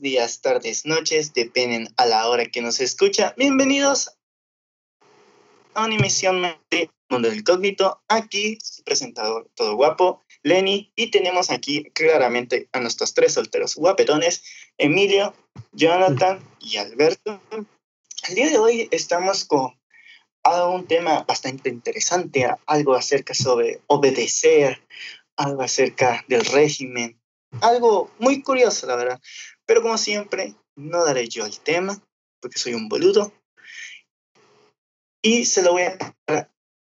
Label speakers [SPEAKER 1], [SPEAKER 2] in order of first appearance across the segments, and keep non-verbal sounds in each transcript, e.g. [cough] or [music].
[SPEAKER 1] días, tardes, noches, dependen a la hora que nos escucha. Bienvenidos a una emisión de Mundo del Cógnito. Aquí, su presentador todo guapo, Lenny, y tenemos aquí claramente a nuestros tres solteros guapetones, Emilio, Jonathan y Alberto. El día de hoy estamos con un tema bastante interesante, algo acerca sobre obedecer, algo acerca del régimen, algo muy curioso, la verdad. Pero como siempre, no daré yo el tema, porque soy un boludo. Y se lo voy a dar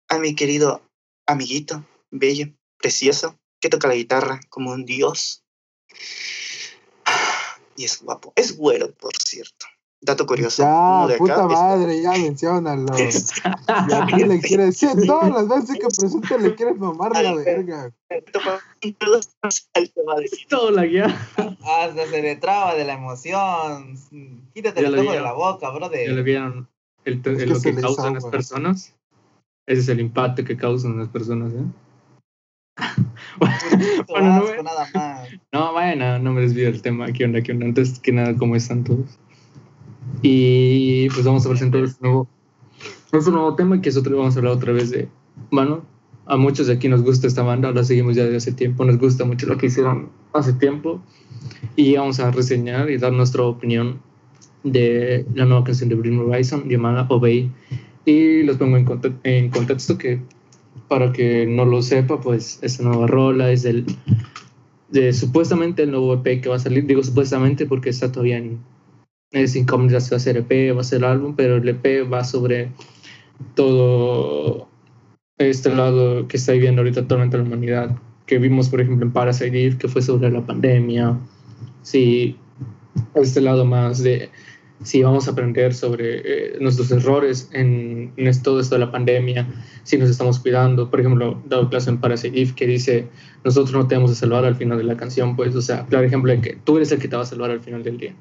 [SPEAKER 1] a mi querido amiguito, bello, precioso, que toca la guitarra como un dios. [sighs] Y es guapo. Es güero, por cierto. Dato curioso.
[SPEAKER 2] Ya, puta madre, ya menciónalo. [laughs] y aquí le quiere decir, todas las veces que presenta le quieres mamar la verga.
[SPEAKER 3] Todo la guía.
[SPEAKER 4] Hasta se le traba de la emoción. Quítate el tomo de la boca, brother.
[SPEAKER 3] Ya lo vieron el, lo que causan las personas. Ese es el impacto que causan las personas, ¿eh? [laughs]
[SPEAKER 4] bueno, no, nada más.
[SPEAKER 3] no, bueno, no me desvío del tema. ¿Qué onda? ¿Qué onda? Antes que nada, ¿cómo están todos? Y pues vamos a presentar este nuevo, este nuevo tema que es otro, vamos a hablar otra vez de, bueno, a muchos de aquí nos gusta esta banda, la seguimos ya desde hace tiempo, nos gusta mucho lo que hicieron hace tiempo. Y vamos a reseñar y dar nuestra opinión de la nueva canción de Bring Horizon llamada Obey. Y los pongo en, en contexto que para que no lo sepa pues esta nueva rola es del de supuestamente el nuevo EP que va a salir. Digo supuestamente porque está todavía en es a ser EP, va a ser álbum, pero el EP va sobre todo este lado que está viviendo ahorita actualmente la humanidad, que vimos por ejemplo en Parasite Eve, que fue sobre la pandemia, sí, este lado más de si vamos a aprender sobre eh, nuestros errores en, en, todo esto de la pandemia, si nos estamos cuidando. Por ejemplo, dado clase en Parasite Eve que dice, nosotros no te vamos a salvar al final de la canción, pues, o sea, claro ejemplo de que tú eres el que te va a salvar al final del día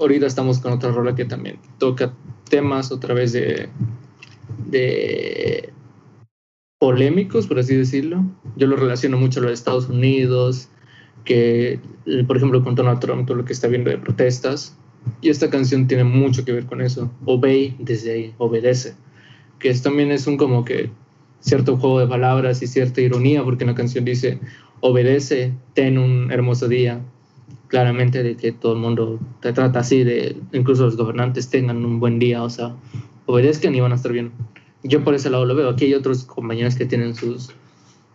[SPEAKER 3] ahorita estamos con otra rola que también toca temas otra vez de, de polémicos, por así decirlo. Yo lo relaciono mucho a los Estados Unidos, que, por ejemplo, con Donald Trump, todo lo que está viendo de protestas. Y esta canción tiene mucho que ver con eso. Obey desde ahí, obedece. Que es, también es un como que cierto juego de palabras y cierta ironía, porque la canción dice, obedece, ten un hermoso día, claramente de que todo el mundo te trata así, de incluso los gobernantes tengan un buen día, o sea, obedezcan y van a estar bien. Yo por ese lado lo veo. Aquí hay otros compañeros que tienen sus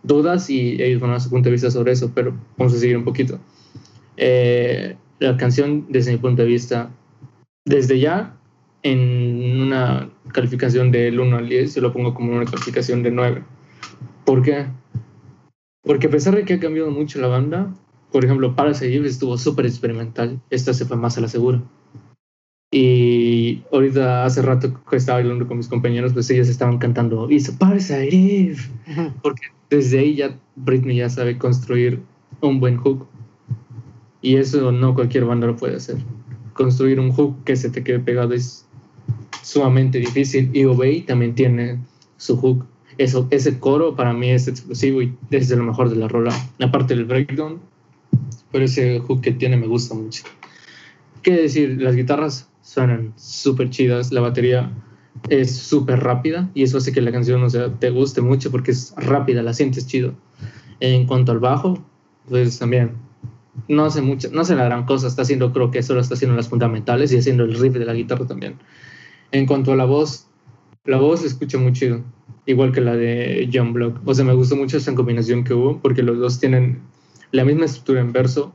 [SPEAKER 3] dudas y ellos van a dar su punto de vista sobre eso, pero vamos a seguir un poquito. Eh, la canción, desde mi punto de vista, desde ya, en una calificación del 1 al 10, yo lo pongo como una calificación de 9. ¿Por qué? Porque a pesar de que ha cambiado mucho la banda, por ejemplo, Parasite estuvo súper experimental. Esta se fue más a la segura. Y ahorita hace rato que estaba hablando con mis compañeros, pues ellos estaban cantando It's Parasite Porque desde ahí ya Britney ya sabe construir un buen hook. Y eso no cualquier banda lo puede hacer. Construir un hook que se te quede pegado es sumamente difícil. Y Obey también tiene su hook. Eso, ese coro para mí es explosivo y es de lo mejor de la rola. Aparte del breakdown, pero ese hook que tiene me gusta mucho. ¿Qué decir? Las guitarras suenan súper chidas, la batería es súper rápida y eso hace que la canción o sea, te guste mucho porque es rápida, la sientes chido. En cuanto al bajo, pues también no hace mucho, no hace la gran cosa, está haciendo, creo que solo está haciendo las fundamentales y haciendo el riff de la guitarra también. En cuanto a la voz, la voz se escucha muy chido, igual que la de John Block. O sea, me gustó mucho esa combinación que hubo porque los dos tienen la misma estructura en verso,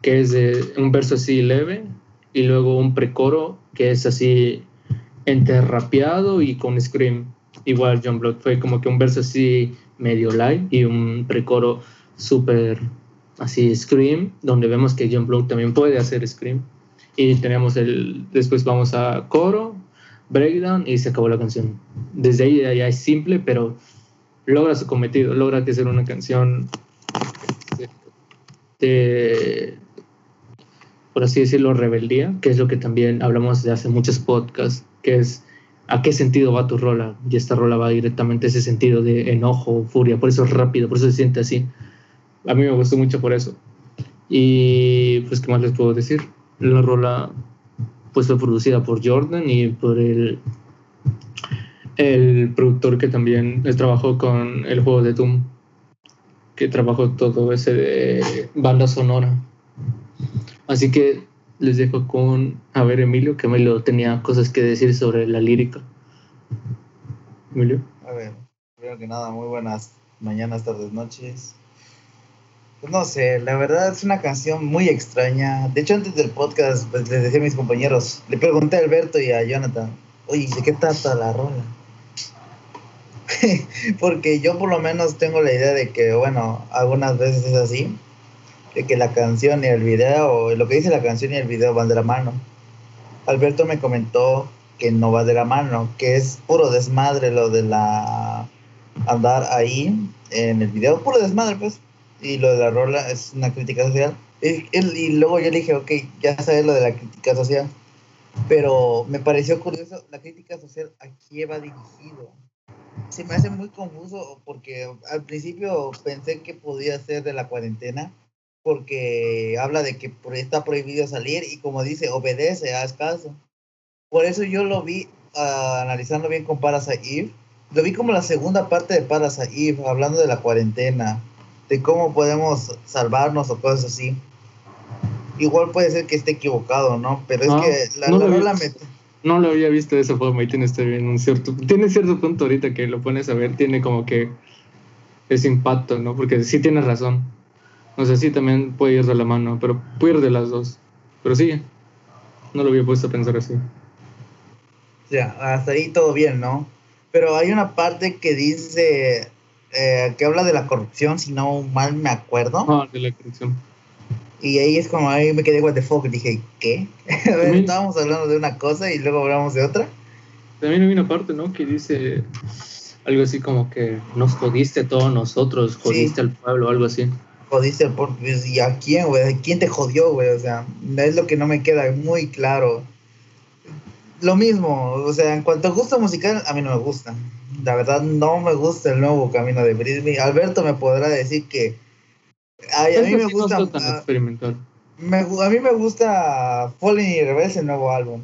[SPEAKER 3] que es un verso así leve, y luego un precoro que es así enterrapeado y con scream. Igual John Blood fue como que un verso así medio live y un precoro súper así scream, donde vemos que John Blood también puede hacer scream. Y tenemos el, después vamos a coro, breakdown y se acabó la canción. Desde ahí ya es simple, pero logra su cometido, logra que sea una canción este, por así decirlo, rebeldía, que es lo que también hablamos de hace muchos podcasts, que es a qué sentido va tu rola. Y esta rola va directamente a ese sentido de enojo, furia, por eso es rápido, por eso se siente así. A mí me gustó mucho por eso. Y pues, ¿qué más les puedo decir? La rola pues fue producida por Jordan y por el, el productor que también trabajó con el juego de Doom, que trabajó todo ese de banda sonora. Así que les dejo con, a ver, Emilio, que Emilio tenía cosas que decir sobre la lírica. Emilio.
[SPEAKER 4] A ver, primero que nada, muy buenas mañanas, tardes, noches. Pues no sé, la verdad es una canción muy extraña. De hecho, antes del podcast, pues les decía a mis compañeros, le pregunté a Alberto y a Jonathan, oye, ¿de qué trata la rola? [laughs] Porque yo por lo menos tengo la idea de que, bueno, algunas veces es así, de que la canción y el video, lo que dice la canción y el video van de la mano. Alberto me comentó que no va de la mano, que es puro desmadre lo de la andar ahí en el video, puro desmadre pues y lo de la rola es una crítica social. Y, luego yo le dije, ok, ya sabes lo de la crítica social, pero me pareció curioso, la crítica social a quién va dirigido. Se me hace muy confuso porque al principio pensé que podía ser de la cuarentena, porque habla de que está prohibido salir y como dice, obedece, haz caso. Por eso yo lo vi uh, analizando bien con Parasite Lo vi como la segunda parte de Parasite hablando de la cuarentena de cómo podemos salvarnos o cosas así. Igual puede ser que esté equivocado, ¿no? Pero es que la, no lo había,
[SPEAKER 3] No lo había visto de esa forma y tiene, bien un cierto, tiene cierto punto ahorita que lo pones a ver, tiene como que ese impacto, ¿no? Porque sí tienes razón. O sea, sí también puede ir de la mano, pero puede ir de las dos. Pero sí, no lo había puesto a pensar así.
[SPEAKER 4] Ya, hasta ahí todo bien, ¿no? Pero hay una parte que dice, eh, que habla de la corrupción, si no mal me acuerdo.
[SPEAKER 3] Ah, de la corrupción.
[SPEAKER 4] Y ahí es como ahí me quedé what the fuck, dije, ¿qué? [laughs] a ver, estábamos hablando de una cosa y luego hablamos de otra.
[SPEAKER 3] También hay una parte, ¿no? Que dice algo así como que nos jodiste todos nosotros, jodiste al pueblo, algo así.
[SPEAKER 4] Jodiste al pueblo, ¿y a quién, güey? ¿Quién te jodió, güey? O sea, es lo que no me queda muy claro. Lo mismo, o sea, en cuanto a gusto musical, a mí no me gusta la verdad no me gusta el nuevo camino de Britney. Alberto me podrá decir que a mí me gusta Me, a mí me gusta Falling y Reverse el nuevo álbum.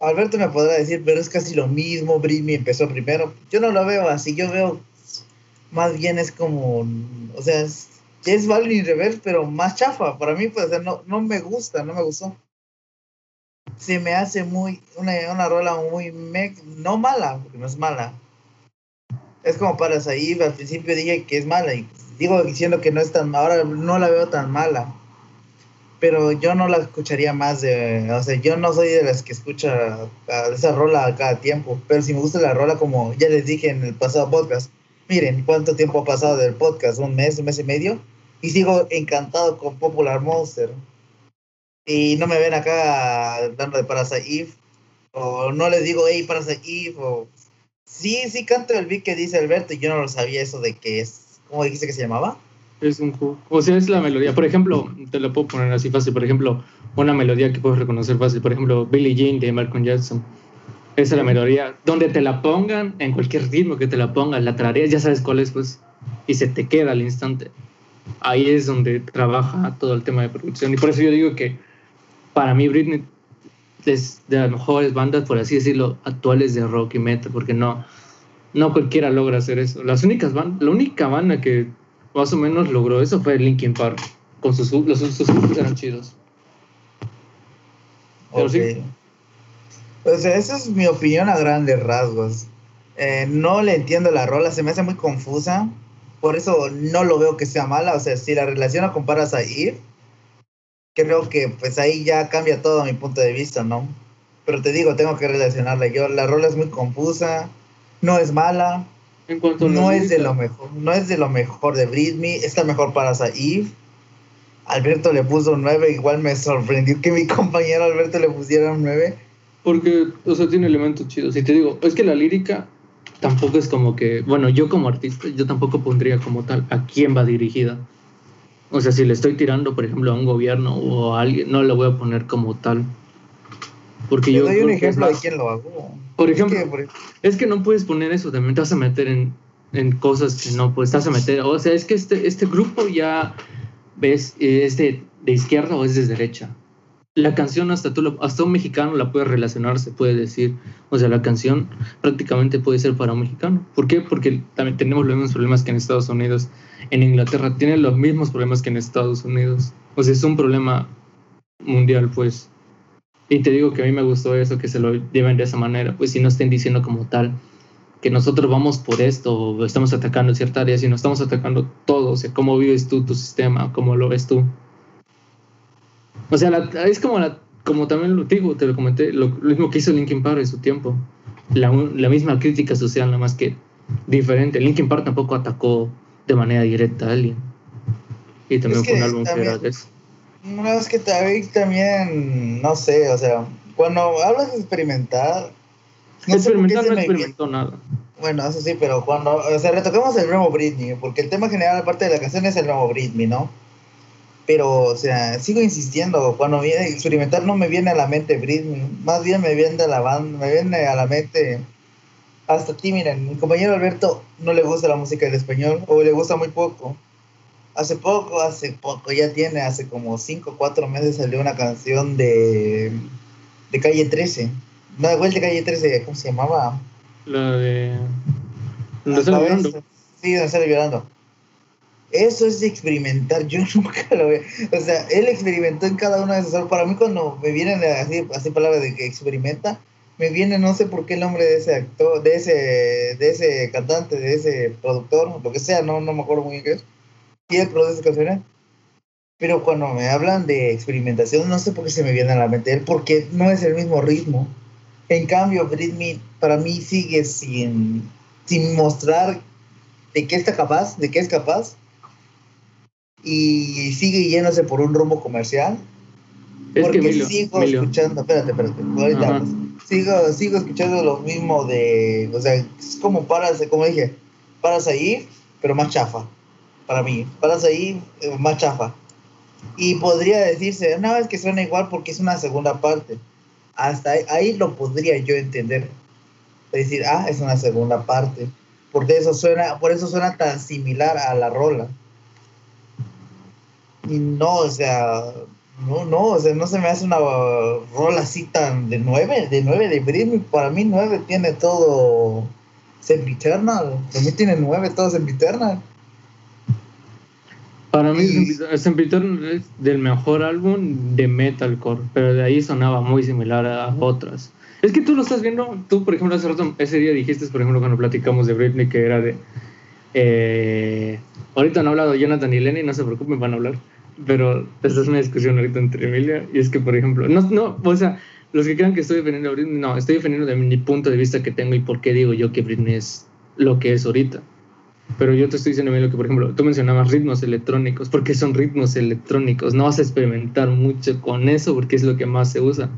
[SPEAKER 4] Alberto me podrá decir, pero es casi lo mismo, Britney empezó primero. Yo no lo veo así, yo veo más bien es como, o sea, es, es Falling y Reverse, pero más chafa. Para mí, pues, no, no me gusta, no me gustó se me hace muy, una, una rola muy, no mala, porque no es mala. Es como para salir, al principio dije que es mala y digo diciendo que no es tan, ahora no la veo tan mala. Pero yo no la escucharía más de, o sea, yo no soy de las que escucha esa rola a cada tiempo, pero si me gusta la rola como ya les dije en el pasado podcast, miren cuánto tiempo ha pasado del podcast, un mes, un mes y medio, y sigo encantado con Popular Monster y no me ven acá dando de Parasite o no les digo, hey, Parasite o... Sí, sí canto el beat que dice Alberto, y yo no lo sabía eso de que es, ¿cómo dijiste que se llamaba?
[SPEAKER 3] Es un o sea, es la melodía. Por ejemplo, te lo puedo poner así fácil. Por ejemplo, una melodía que puedes reconocer fácil. Por ejemplo, Billie Jean de Malcolm Jackson. Esa es la melodía. Donde te la pongan, en cualquier ritmo que te la pongan, la tarareas, ya sabes cuál es, pues, y se te queda al instante. Ahí es donde trabaja todo el tema de producción. Y por eso yo digo que para mí Britney es de las mejores bandas, por así decirlo, actuales de rock y metal, porque no, no cualquiera logra hacer eso. Las únicas bandas, la única banda que más o menos logró eso fue Linkin Park, con sus, los, sus grupos eran chidos.
[SPEAKER 4] Pero sí. Pues esa es mi opinión a grandes rasgos. Eh, no le entiendo la rola, se me hace muy confusa. Por eso no lo veo que sea mala. O sea, si la relación comparas a Eve, creo que pues ahí ya cambia todo mi punto de vista, ¿no? Pero te digo, tengo que relacionarla. Yo, la rola es muy confusa, no es mala, no es de lo mejor, no es de lo mejor de Britney, está mejor para Saif. Alberto le puso un 9, igual me sorprendió que mi [laughs] compañero Alberto le pusiera un 9.
[SPEAKER 3] Porque, o sea, tiene elementos chidos. Y te digo, es que la lírica tampoco es como que, bueno, yo como artista, yo tampoco pondría como tal a quién va dirigida. O sea, si le estoy tirando, por ejemplo, a un gobierno o a alguien, no lo voy a poner como tal.
[SPEAKER 4] Porque yo. doy un ejemplo de quién lo hago.
[SPEAKER 3] Por ejemplo, es que, no puedes poner eso, también te vas a meter en, en cosas que no, pues estás a meter. O sea, es que este, este grupo ya ves, es de, de izquierda o es de derecha. la canción hasta tú, hasta un mexicano la puede relacionar, se puede decir. O sea, la canción prácticamente puede ser para un mexicano. ¿Por qué? Porque también tenemos los mismos problemas que en Estados Unidos. En Inglaterra tienen los mismos problemas que en Estados Unidos. O sea, es un problema mundial, pues. Y te digo que a mí me gustó eso, que se lo lleven de esa manera, pues si no estén diciendo como tal que nosotros vamos por esto o estamos atacando cierta área, sino estamos atacando todo, o sea, cómo vives tú tu sistema, cómo lo ves tú. O sea, la- es como la, como también lo digo, te lo comenté, lo, lo mismo que hizo Linkin Park en su tiempo. La, la misma crítica social, nada más que diferente. Linkin Park tampoco atacó de manera directa a alguien. Y también
[SPEAKER 4] Es
[SPEAKER 3] fue un
[SPEAKER 4] que
[SPEAKER 3] álbum que era de eso.
[SPEAKER 4] No, es que también, también, no sé, o sea, cuando hablas de experimentar, no
[SPEAKER 3] experimentar no
[SPEAKER 4] me
[SPEAKER 3] experimentó nada.
[SPEAKER 4] Bueno, eso sí, pero cuando, o sea, retocamos el nuevo Britney, porque el tema general, aparte de la canción, es el nuevo Britney, ¿no? Pero, o sea, sigo insistiendo, cuando viene experimentar no me viene a la mente Britney, más bien me viene a la banda, me viene a la mente hasta ti, miren, mi compañero Alberto no le gusta la música en español, o le gusta muy poco. Hace poco, hace poco, ya tiene, hace como 5 o 4 meses salió una canción de, de Calle 13. No, igual de Calle 13, ¿cómo se llamaba?
[SPEAKER 3] La de.
[SPEAKER 4] Hasta
[SPEAKER 3] sale llorando.
[SPEAKER 4] Sí, donde sale llorando. Eso es experimentar, yo [laughs] nunca lo veo. O sea, él experimentó en cada una de esas. Para mí, cuando me vienen así, así palabras de que experimenta, me viene, no sé por qué el nombre de ese actor, de ese, de ese cantante, de ese productor, lo que sea, no, no me acuerdo muy bien qué es. Y él produce canciones. Pero cuando me hablan de experimentación, no sé por qué se me viene a la mente él, porque no es el mismo ritmo. En cambio, Britney para mí sigue sin, sin mostrar de qué está capaz, de qué es capaz. Y sigue yéndose por un rumbo comercial.
[SPEAKER 3] Es
[SPEAKER 4] porque sigo escuchando, espérate, espérate, ahorita. Sigo, sigo escuchando lo mismo de, o sea, es como paras, como dije, paras ahí, pero más chafa, para mí, paras ahí, eh, más chafa. Y podría decirse, no, es que suena igual porque es una segunda parte. Hasta ahí, ahí lo podría yo entender. Decir, ah, es una segunda parte. Porque eso suena, por eso suena tan similar a la rola. Y no, o sea, no, no, o sea, no se me hace una rola así tan de nueve, de nueve de Britney. Para mí nueve tiene todo Sempiternal. Para mí tiene nueve todo Sempiternal.
[SPEAKER 3] Para mí, Sempiternal es del mejor álbum de metalcore, pero de ahí sonaba muy similar a otras. Es que tú lo estás viendo, tú, por ejemplo, hace rato, ese día dijiste, por ejemplo, cuando platicamos de Britney, que era de. eh, ahorita no ha hablado Jonathan y Lenny, no se preocupen, van a hablar. Pero esta es una discusión ahorita entre Emilia, y es que, por ejemplo, no, no, o sea, los que crean que estoy defendiendo a Britney, no, estoy defendiendo de mi punto de vista que tengo y por qué digo yo que Britney es lo que es ahorita. Pero yo te estoy diciendo, Emilio, que por ejemplo, tú mencionabas ritmos electrónicos, porque son ritmos electrónicos, no vas a experimentar mucho con eso porque es lo que más se usa.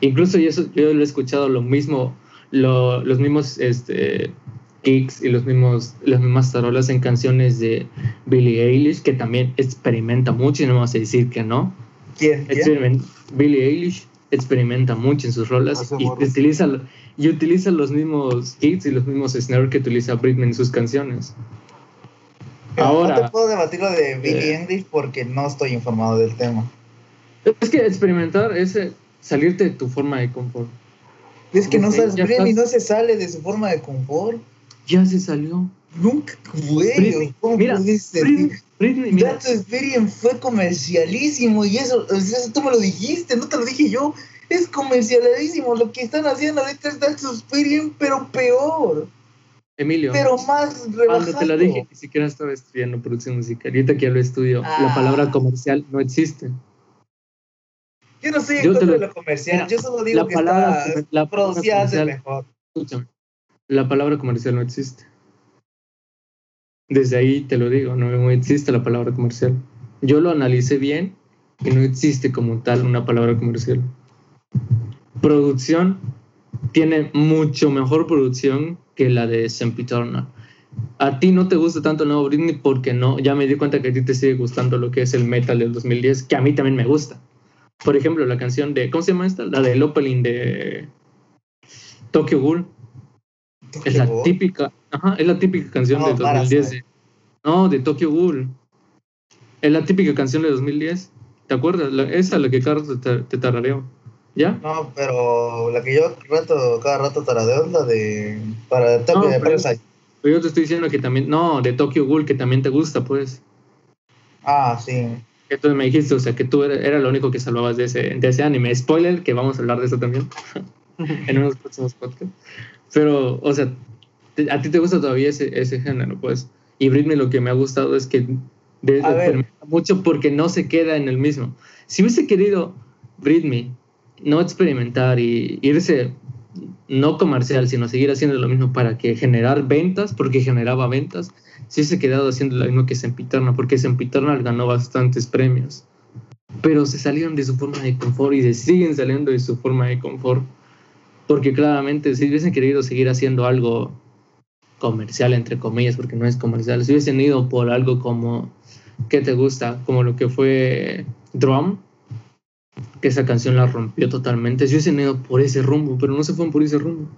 [SPEAKER 3] Incluso yo, yo lo he escuchado lo mismo, lo- los mismos este, kicks y los mismos, las mismas tarolas en canciones de Billie Eilish, que también experimenta mucho y no vamos a decir que no.
[SPEAKER 4] ¿Quién? ¿Quién?
[SPEAKER 3] Billie Eilish experimenta mucho en sus rolas y
[SPEAKER 2] morros.
[SPEAKER 3] utiliza, y utiliza los mismos hits y los mismos snares que utiliza Britney en sus canciones. Ahora-
[SPEAKER 4] No te puedo debatir lo de Billie
[SPEAKER 3] Eh.
[SPEAKER 4] Porque no estoy informado del tema.
[SPEAKER 3] Es que experimentar es eh, salirte de tu forma de confort.
[SPEAKER 4] Es que no
[SPEAKER 3] ya
[SPEAKER 4] Britney no se sale de su forma de confort.
[SPEAKER 3] Ya se salió.
[SPEAKER 4] Nunca, güey. ¿Cómo
[SPEAKER 3] mira,
[SPEAKER 4] puedes
[SPEAKER 3] Britney, mira,
[SPEAKER 4] Experience fue comercialísimo y eso, eso tú me lo dijiste, no te lo dije yo. Es comercialísimo. Lo que están haciendo ahorita es That's Experience, pero peor.
[SPEAKER 3] Emilio,
[SPEAKER 4] Pero más rebajado.
[SPEAKER 3] cuando te lo dije, ni siquiera estaba estudiando producción musical. Y ahorita que ya lo estudio, la
[SPEAKER 4] Ah.
[SPEAKER 3] palabra comercial no existe.
[SPEAKER 4] Yo no soy en contra
[SPEAKER 3] lo-
[SPEAKER 4] de lo comercial,
[SPEAKER 3] Mira,
[SPEAKER 4] yo solo digo
[SPEAKER 3] la
[SPEAKER 4] que
[SPEAKER 3] palabra
[SPEAKER 4] está
[SPEAKER 3] la
[SPEAKER 4] producida mejor.
[SPEAKER 3] Escúchame, la palabra comercial no existe. Desde ahí te lo digo, no existe la palabra comercial. Yo lo analicé bien y no existe como tal una palabra comercial. Producción tiene mucho mejor producción que la de Sempiternal. A ti no te gusta tanto el nuevo Britney porque no, ya me di cuenta que a ti te sigue gustando lo que es el metal del 2010, que a mí también me gusta. Por ejemplo, la canción de, ¿cómo se llama esta? La del opening de Tokyo Ghoul. Es la típica, ajá, es la típica canción
[SPEAKER 4] No,
[SPEAKER 3] de 2010.
[SPEAKER 4] Parasite.
[SPEAKER 3] de- no, de Tokyo Ghoul. Es la típica canción de 2010. ¿Te acuerdas? La- esa es la que Carlos te, te tarareó. ¿Ya?
[SPEAKER 4] No, pero la que yo rato, cada rato taradeo es la de. Para Tokyo
[SPEAKER 3] No,
[SPEAKER 4] de
[SPEAKER 3] pero-
[SPEAKER 4] Parasite.
[SPEAKER 3] Pero yo te estoy diciendo que también. No, de Tokyo Ghoul, que también te gusta, pues.
[SPEAKER 4] Ah, sí.
[SPEAKER 3] Entonces me dijiste, o sea, que tú era, era lo único que salvabas de ese, de ese anime. Spoiler, que vamos a hablar de eso también [laughs] en unos próximos podcasts. Pero, o sea, te- a ti te gusta todavía ese, ese género, pues. Y Britney lo que me ha gustado es que de- mucho porque no se queda en el mismo. Si hubiese querido Britney no experimentar y irse no comercial, sino seguir haciendo lo mismo para que generar ventas, porque generaba ventas, si hubiese quedado haciendo lo mismo que Sempiterna, porque Sempiterna ganó bastantes premios. Pero se salieron de su forma de confort y se siguen saliendo de su forma de confort. Porque claramente, si hubiesen querido seguir haciendo algo comercial, entre comillas, porque no es comercial, si hubiesen ido por algo como, ¿qué te gusta? Como lo que fue Drum, que esa canción la rompió totalmente. Si hubiesen ido por ese rumbo, pero no se fueron por ese rumbo.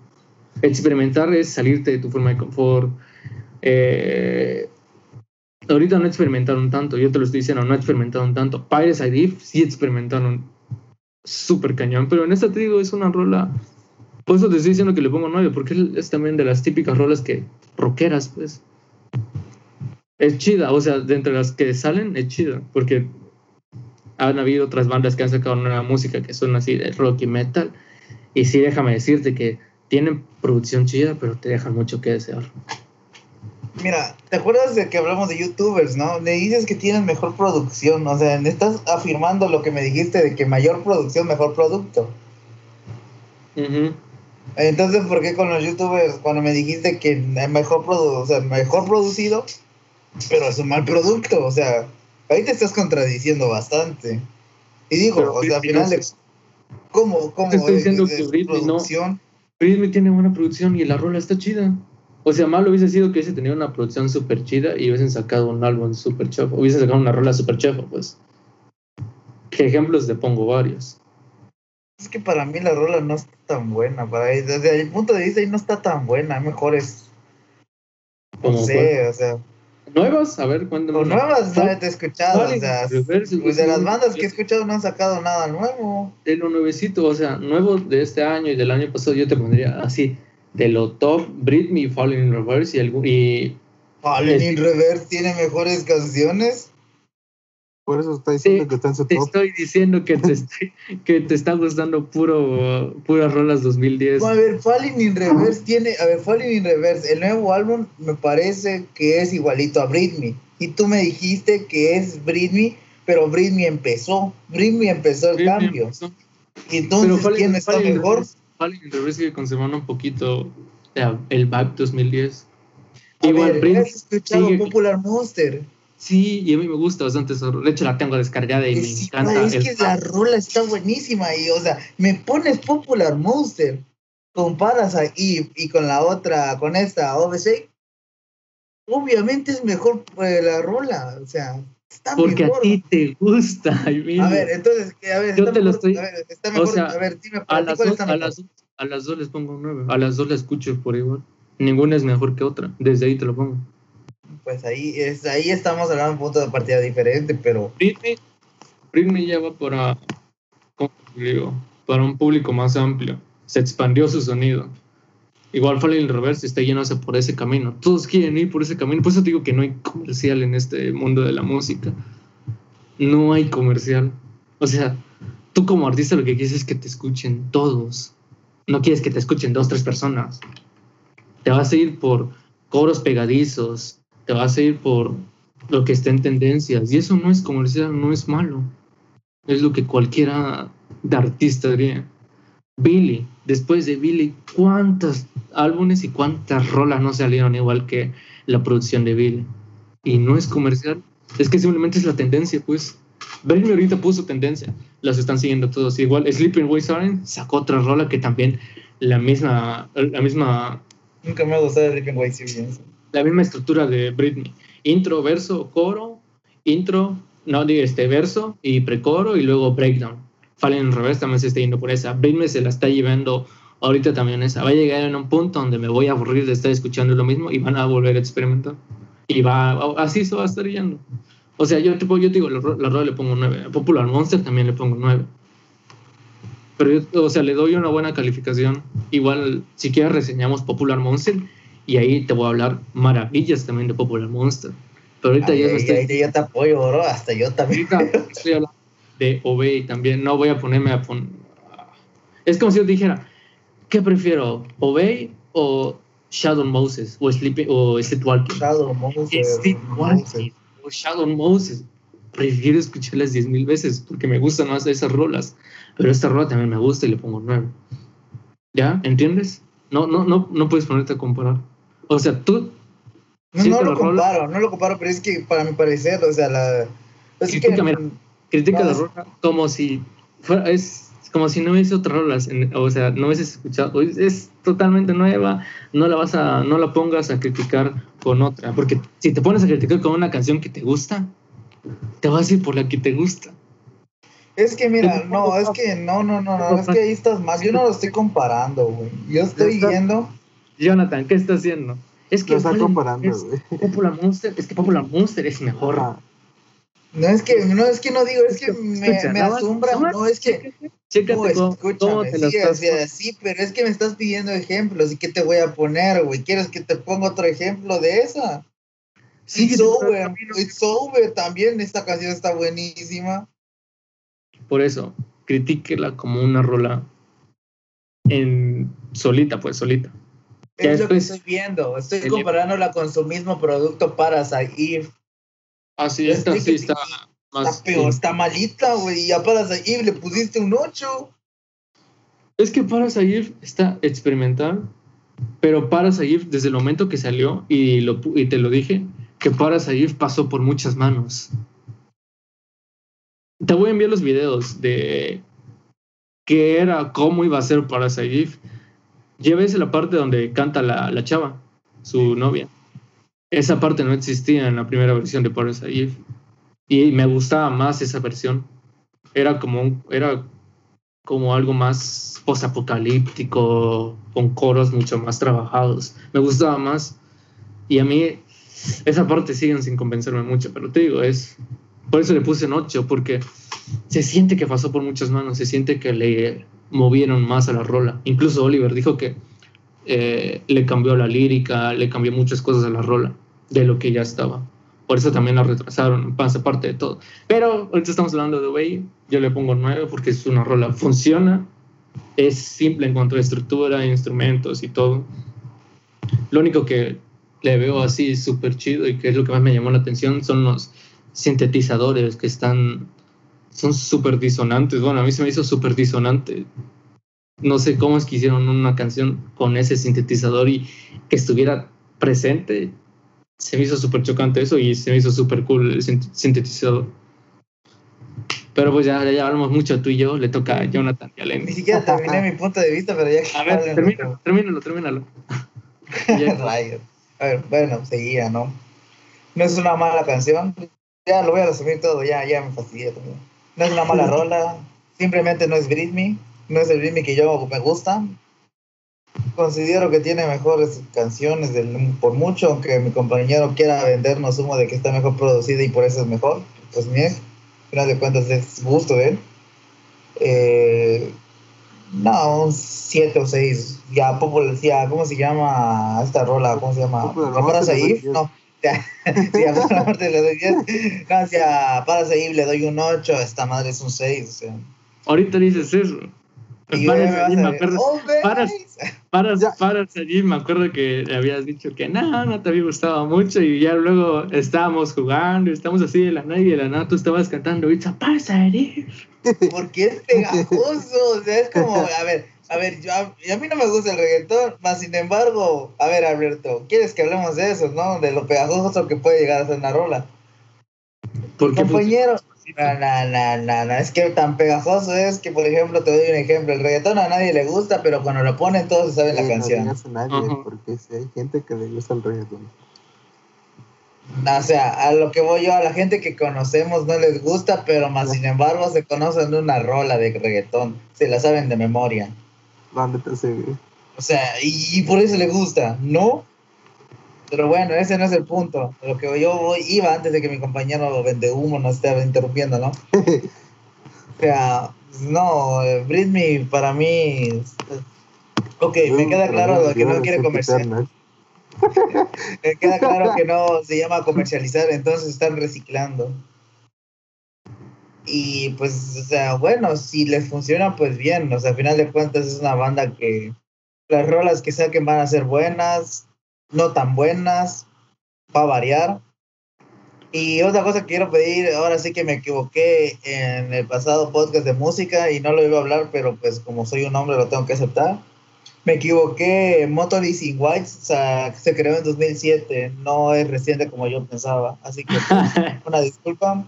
[SPEAKER 3] Experimentar es salirte de tu forma de confort. Eh, ahorita no experimentaron tanto, yo te lo estoy diciendo, no experimentaron tanto. Pirates ID sí experimentaron súper cañón, pero en esta te digo, es una rola. Por eso te estoy diciendo que le pongo 9, porque es- también de las típicas rolas que rockeras, pues. Es chida, o sea, de entre las que salen, es chida, porque han habido otras bandas que han sacado nueva música que son así de rock y metal. Y sí, déjame decirte que tienen producción chida, pero te dejan mucho que desear.
[SPEAKER 4] Mira, ¿te acuerdas de que hablamos de youtubers, no? Le dices que tienen mejor producción, o sea, me estás afirmando lo que me dijiste de que mayor producción, mejor producto.
[SPEAKER 3] Ujú.
[SPEAKER 4] Entonces, ¿por qué con los youtubers, cuando me dijiste que es mejor, produ o sea, mejor producido, pero es un mal producto? O sea, ahí te estás contradiciendo bastante. Y digo,
[SPEAKER 3] Pero
[SPEAKER 4] o sea, al final
[SPEAKER 3] no
[SPEAKER 4] de...
[SPEAKER 3] es-
[SPEAKER 4] ¿Cómo? ¿Cómo?
[SPEAKER 3] Te estoy diciendo
[SPEAKER 4] es-
[SPEAKER 3] que
[SPEAKER 4] es
[SPEAKER 3] Britney no-? Britney tiene buena producción y la rola está chida. O sea, malo hubiese sido que hubiese tenido una producción súper chida y hubiesen sacado un álbum súper chafo. Hubiesen sacado una rola súper chafa, pues. ¿Qué ejemplos te pongo varios?
[SPEAKER 4] Es que para mí la rola no está tan buena. Para desde el punto de vista ahí no está tan buena. Hay mejores. No sé, o sea.
[SPEAKER 3] ¿Nuevas? A ver, una.
[SPEAKER 4] nuevas no te he escuchado.
[SPEAKER 3] Vale,
[SPEAKER 4] O sea, pues de las bandas que he
[SPEAKER 3] es
[SPEAKER 4] escuchado no han sacado nada nuevo.
[SPEAKER 3] de lo nuevecito, o sea, nuevo de este año y del año pasado, yo te pondría así, de lo top, Britney, Falling in Reverse y, algún, y
[SPEAKER 4] Fallen
[SPEAKER 3] Es-
[SPEAKER 4] in Reverse tiene mejores canciones.
[SPEAKER 2] Por eso está diciendo
[SPEAKER 3] Sí,
[SPEAKER 2] que está en su
[SPEAKER 3] te
[SPEAKER 2] top.
[SPEAKER 3] estoy diciendo que te, [laughs] estoy- que te está gustando puro, puras rolas 2010.
[SPEAKER 4] A ver, Falling in Reverse tiene. A ver, Falling in Reverse, el nuevo álbum me parece que es igualito a Britney. Y tú me dijiste que es Britney, pero Britney empezó. Britney empezó el
[SPEAKER 3] Britney
[SPEAKER 4] cambio.
[SPEAKER 3] empezó.
[SPEAKER 4] Y entonces,
[SPEAKER 3] Falling-
[SPEAKER 4] ¿quién está
[SPEAKER 3] Falling in
[SPEAKER 4] mejor?
[SPEAKER 3] Reverse- Falling in Reverse sigue conservando un poquito el vibe 2010.
[SPEAKER 4] A
[SPEAKER 3] Igual
[SPEAKER 4] ver,
[SPEAKER 3] Britney
[SPEAKER 4] ¿has escuchado
[SPEAKER 3] sigue-
[SPEAKER 4] Popular Monster?
[SPEAKER 3] Sí, y a mí me gusta bastante esa rola. De hecho, la tengo descargada y me encanta.
[SPEAKER 4] es
[SPEAKER 3] el
[SPEAKER 4] que la rola está buenísima y, o sea, me pones Popular Monster, comparas ahí y con la otra, con esta OBC, obviamente es mejor pues, la rola, o sea, está
[SPEAKER 3] Porque a
[SPEAKER 4] mejor.
[SPEAKER 3] ti te gusta. [laughs]
[SPEAKER 4] A ver, entonces, a ver,
[SPEAKER 3] Yo
[SPEAKER 4] está
[SPEAKER 3] te lo estoy-
[SPEAKER 4] a ver, está mejor,
[SPEAKER 3] sea,
[SPEAKER 4] a ver, dime,
[SPEAKER 3] a las,
[SPEAKER 4] ¿cuál
[SPEAKER 3] dos, a, las, a las dos les pongo 9. A las dos las escucho por igual. Ninguna es mejor que otra. Desde ahí te lo pongo.
[SPEAKER 4] Pues ahí, es, ahí estamos hablando de un punto de partida diferente, pero
[SPEAKER 3] Britney, Britney ya va para, ¿cómo te digo? para un público más amplio. Se expandió su sonido. Igual Falling in Reverse está yéndose por ese camino. Todos quieren ir por ese camino. Por eso digo que no hay comercial en este mundo de la música. No hay comercial. O sea, tú como artista lo que quieres es que te escuchen todos. No quieres que te escuchen dos, tres personas. Te vas a ir por coros pegadizos. Te vas a ir por lo que está en tendencias. Y eso no es comercial, no es malo. Es lo que cualquiera de artista diría. Billy, después de Billy, ¿cuántos álbumes y cuántas rolas no salieron igual que la producción de Billy? Y no es comercial, es que simplemente es la tendencia, pues. Britney ahorita puso tendencia, las están siguiendo todos. Igual Sleeping Way Siren sacó otra rola que también la misma, la misma
[SPEAKER 4] nunca me ha gustado Ripping White Siblings.
[SPEAKER 3] La misma estructura de Britney. Intro, verso, coro, intro, no, este verso y precoro y luego breakdown. Fallen en reverse también se está yendo por esa. Britney se la está llevando ahorita también esa. Va a llegar en un punto donde me voy a aburrir de estar escuchando lo mismo y van a volver a experimentar. Y va, así se va a estar yendo. O sea, yo, tipo, yo digo, la, la rola le pongo 9. A Popular Monster también le pongo 9. Pero yo, o sea, le doy una buena calificación. Igual, si quieres, reseñamos Popular Monster. Y ahí te voy a hablar maravillas también de Popular Monster. Pero ahorita
[SPEAKER 4] Ahí,
[SPEAKER 3] ya
[SPEAKER 4] ahí-
[SPEAKER 3] estoy.
[SPEAKER 4] ahí yo te apoyo, bro. Hasta yo también.
[SPEAKER 3] Ahorita estoy hablando de Obey también. No voy a ponerme a poner. Es como si yo dijera, ¿qué prefiero? ¿Obey o Shadow Moses? O, Sleepy, o Sleepwalking.
[SPEAKER 4] Shadow Monster.
[SPEAKER 3] Sleepwalking o Shadow Moses. Prefiero escucharlas 10.000 veces porque me gustan más esas rolas. Pero esta rola también me gusta y le pongo 9. ¿Ya? ¿Entiendes? No, no, no, no puedes ponerte a comparar. O sea, tú
[SPEAKER 4] No,
[SPEAKER 3] Sí,
[SPEAKER 4] no
[SPEAKER 3] pero
[SPEAKER 4] lo
[SPEAKER 3] rola-
[SPEAKER 4] comparo, no lo comparo, pero es que para mi parecer, o sea, la. Es que,
[SPEAKER 3] Critica, mira. critica
[SPEAKER 4] No,
[SPEAKER 3] la rola como si fuera, es como si no hubiese otras rolas, o sea, no hubieses escuchado, es, es totalmente nueva, no la vas a, no la pongas a criticar con otra, porque si te pones a criticar con una canción que te gusta, te vas a ir por la que te gusta.
[SPEAKER 4] Es que mira, no, es que no, no, no, no, es que ahí estás mal. Yo no lo estoy comparando, güey. Yo estoy yendo.
[SPEAKER 3] Jonathan, ¿qué estás haciendo? Es que
[SPEAKER 2] Lo está
[SPEAKER 3] ¿cuál es-
[SPEAKER 2] comparando,
[SPEAKER 3] es-. Popular Monster, es que Popular Monster es mejor.
[SPEAKER 2] Ajá.
[SPEAKER 4] No es que, no es que no digo, es que me,
[SPEAKER 3] Escucha,
[SPEAKER 4] asombra, no es que.
[SPEAKER 3] Chécate
[SPEAKER 4] No,
[SPEAKER 3] cómo, te la
[SPEAKER 4] sí,
[SPEAKER 3] estás
[SPEAKER 4] sea, sí, pero es que me estás pidiendo ejemplos. ¿Y qué te voy a poner, güey? ¿Quieres que te ponga otro ejemplo de esa? It's over,
[SPEAKER 3] camino.
[SPEAKER 4] it's over también. Esta canción está buenísima.
[SPEAKER 3] Por eso, critíquela como una rola en solita, pues solita.
[SPEAKER 4] Es lo que estoy viendo. Estoy comparándola con su mismo producto para Saif.
[SPEAKER 3] Ah, sí,
[SPEAKER 4] Es
[SPEAKER 3] sí está
[SPEAKER 4] Está
[SPEAKER 3] más.
[SPEAKER 4] peor,
[SPEAKER 3] sí.
[SPEAKER 4] está malita, güey. Y a para Saif le pusiste un 8.
[SPEAKER 3] Es que Parasite está experimental, pero Parasite desde el momento que salió, y, lo, pu- y te lo dije, que Parasite pasó por muchas manos. Te voy a enviar los videos de qué era, cómo iba a ser Parasite. Ves la parte donde canta la, la chava, su novia. Esa parte no existía en la primera versión de Parasite. Y me gustaba más esa versión. Era como, un- era como algo más posapocalíptico, con coros mucho más trabajados. Me gustaba más. Y a mí esa parte siguen sin convencerme mucho, pero te digo, es por eso le puse en 8, porque se siente que pasó por muchas manos, se siente que le movieron más a la rola. Incluso Oliver dijo que eh, le cambió la lírica, le cambió muchas cosas a la rola de lo que ya estaba. Por eso también la retrasaron, pasa parte de todo. Pero ahorita estamos hablando de Way, yo le pongo 9 porque es una rola, funciona, es simple en cuanto a estructura, instrumentos y todo. Lo único que le veo así súper chido y que es lo que más me llamó la atención son los sintetizadores que están, son súper disonantes. Bueno, a mí se me hizo súper disonante. No sé cómo es que hicieron una canción con ese sintetizador y que estuviera presente. Se me hizo súper chocante eso y se me hizo súper cool el sin- sintetizador. Pero pues ya, ya hablamos mucho tú y yo, le toca a Jonathan y a
[SPEAKER 4] Ni
[SPEAKER 3] Lenny.
[SPEAKER 4] siquiera terminé mi punto de vista, pero ya
[SPEAKER 3] A ver, termínalo, termínalo, termínalo. [laughs] Ya.
[SPEAKER 4] Rayos. A ver, bueno, seguía, ¿no? No es una mala canción. Ya lo voy a resumir todo, ya, ya me fastidié también. No es una mala [laughs] rola, simplemente no es Britney, no es el Britney que yo me gusta. Considero que tiene mejores canciones del- por mucho, aunque mi compañero quiera vendernos humo de que está mejor producida y por eso es mejor. Pues ni es, al final de cuentas es gusto de él. Eh, no, un 7 o 6. Ya, popular, ya, ¿cómo se llama esta rola? ¿Cómo se llama?
[SPEAKER 2] Popular,
[SPEAKER 4] ¿La para
[SPEAKER 2] vamos a
[SPEAKER 4] Saif?
[SPEAKER 2] decir
[SPEAKER 4] No. Ya, [laughs] sí, a Muerte le doy 10. No, si a para Saif le doy un 8, esta madre es un 6. O sea.
[SPEAKER 3] Ahorita dices eso.
[SPEAKER 4] Y
[SPEAKER 3] Para
[SPEAKER 4] luego me
[SPEAKER 3] allí, me acuerdo,
[SPEAKER 4] "Oh,
[SPEAKER 3] para-
[SPEAKER 4] veis".
[SPEAKER 3] para,
[SPEAKER 2] Ya.
[SPEAKER 3] para allí, me acuerdo que le habías dicho que no, no te había gustado mucho y ya luego estábamos jugando, estamos así de la nada y de la nada tú estabas cantando It's a.
[SPEAKER 4] Porque es pegajoso, o sea, es como, a ver, a ver, yo, a, a mí no me gusta el reggaetón, más sin embargo, a ver, Alberto, ¿quieres que hablemos de eso, no? De lo pegajoso que puede llegar a ser una rola.
[SPEAKER 3] Porque
[SPEAKER 4] Compañero, no, no, no, no, no, es que tan pegajoso es que, por ejemplo, te doy un ejemplo, el reggaetón a nadie le gusta, pero cuando lo ponen todos se saben la
[SPEAKER 2] Sí,
[SPEAKER 4] canción.
[SPEAKER 2] No a nadie,
[SPEAKER 3] Ajá.
[SPEAKER 2] porque si hay gente que le gusta el reggaetón.
[SPEAKER 4] O sea, a lo que voy yo, a la gente que conocemos no les gusta, pero más sin embargo se conocen una rola de reggaetón, se la saben de memoria.
[SPEAKER 2] La neta sí.
[SPEAKER 4] O sea, y, y por eso le gusta, ¿no? Pero bueno, ese no es el punto. Lo que yo iba antes de que mi compañero vende humo nos esté interrumpiendo, ¿no? [laughs] O sea, no, eh, Britney para mí. Ok, me queda claro lo que no quiere comercializar. Me queda claro que no se llama comercializar, entonces están reciclando. Y pues, o sea, bueno, si les funciona, pues bien. O sea, al final de cuentas es una banda que las rolas que saquen van a ser buenas, no tan buenas, va a variar. Y otra cosa que quiero pedir, ahora sí que me equivoqué en el pasado podcast de música y no lo iba a hablar, pero pues como soy un hombre lo tengo que aceptar. Me equivoqué, Motorist in White, o sea, se creó en 2007, no es reciente como yo pensaba, así que pues, [laughs] una disculpa.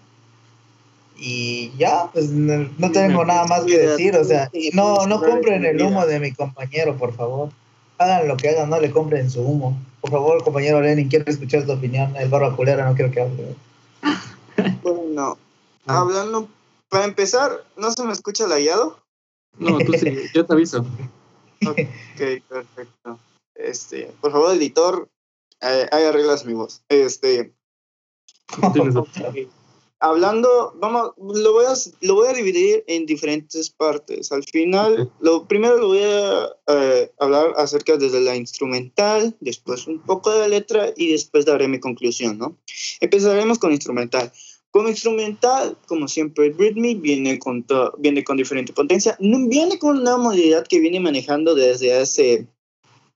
[SPEAKER 4] Y ya, pues no, no tengo nada más que decir, o sea, y no, no compren el humo de mi compañero, por favor. Hagan lo que hagan, no le compren su humo. Por favor, compañero Lenin, quiero escuchar tu opinión. El barba culera no quiero que hable. [laughs]
[SPEAKER 1] Bueno,
[SPEAKER 2] Ah.
[SPEAKER 1] hablando, para empezar, ¿no se me escucha lagueado?
[SPEAKER 3] No, tú sí, [laughs] yo te aviso.
[SPEAKER 1] Ok, perfecto. Este, por favor, editor, eh, haga reglas mi voz. Este, hablando, vamos, lo voy a, lo voy a dividir en diferentes partes. Al final, lo primero lo voy a eh, hablar acerca desde la instrumental, después un poco de la letra y después daré mi conclusión, ¿no? Empezaremos con instrumental. Como instrumental, como siempre, Britney viene con, to- viene con diferente potencia. Viene con una modalidad que viene manejando desde hace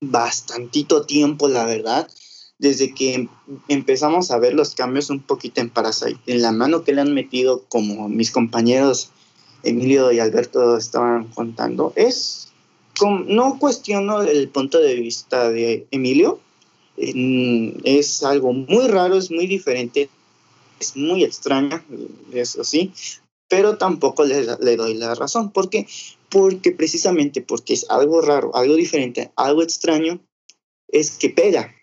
[SPEAKER 1] bastantito tiempo, la verdad. Desde que em- empezamos a ver los cambios un poquito en Parasite, en la mano que le han metido, como mis compañeros Emilio y Alberto estaban contando, es. com- no cuestiono el punto de vista de Emilio, es algo muy raro, es muy diferente, es muy extraña, eso sí, pero tampoco le, le doy la razón. ¿Por qué? Porque precisamente porque es algo raro, algo diferente, algo extraño, es que pega.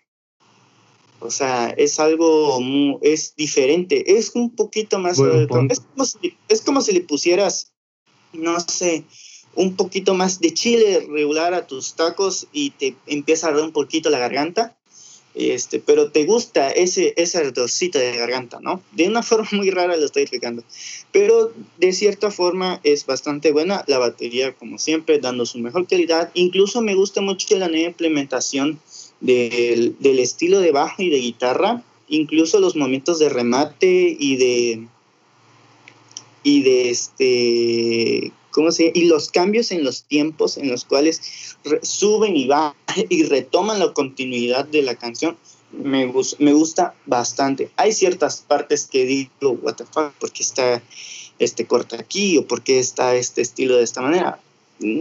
[SPEAKER 1] O sea, es algo, mu- es diferente, es un poquito más... Es, como si, es como si le pusieras, no sé, un poquito más de chile regular a tus tacos y te empieza a dar un poquito la garganta este, pero te gusta ese, ese ardorcito de garganta, ¿no? De una [laughs] forma muy rara lo estoy explicando, pero de cierta forma es bastante buena la batería, como siempre, dando su mejor calidad. Incluso me gusta mucho la nueva implementación del, del estilo de bajo y de guitarra, incluso los momentos de remate y de y de este ¿cómo se llama? y los cambios en los tiempos en los cuales suben y bajan y retoman la continuidad de la canción me, me gusta bastante hay ciertas partes que digo what the fuck ¿por qué está este corte aquí o por qué está este estilo de esta manera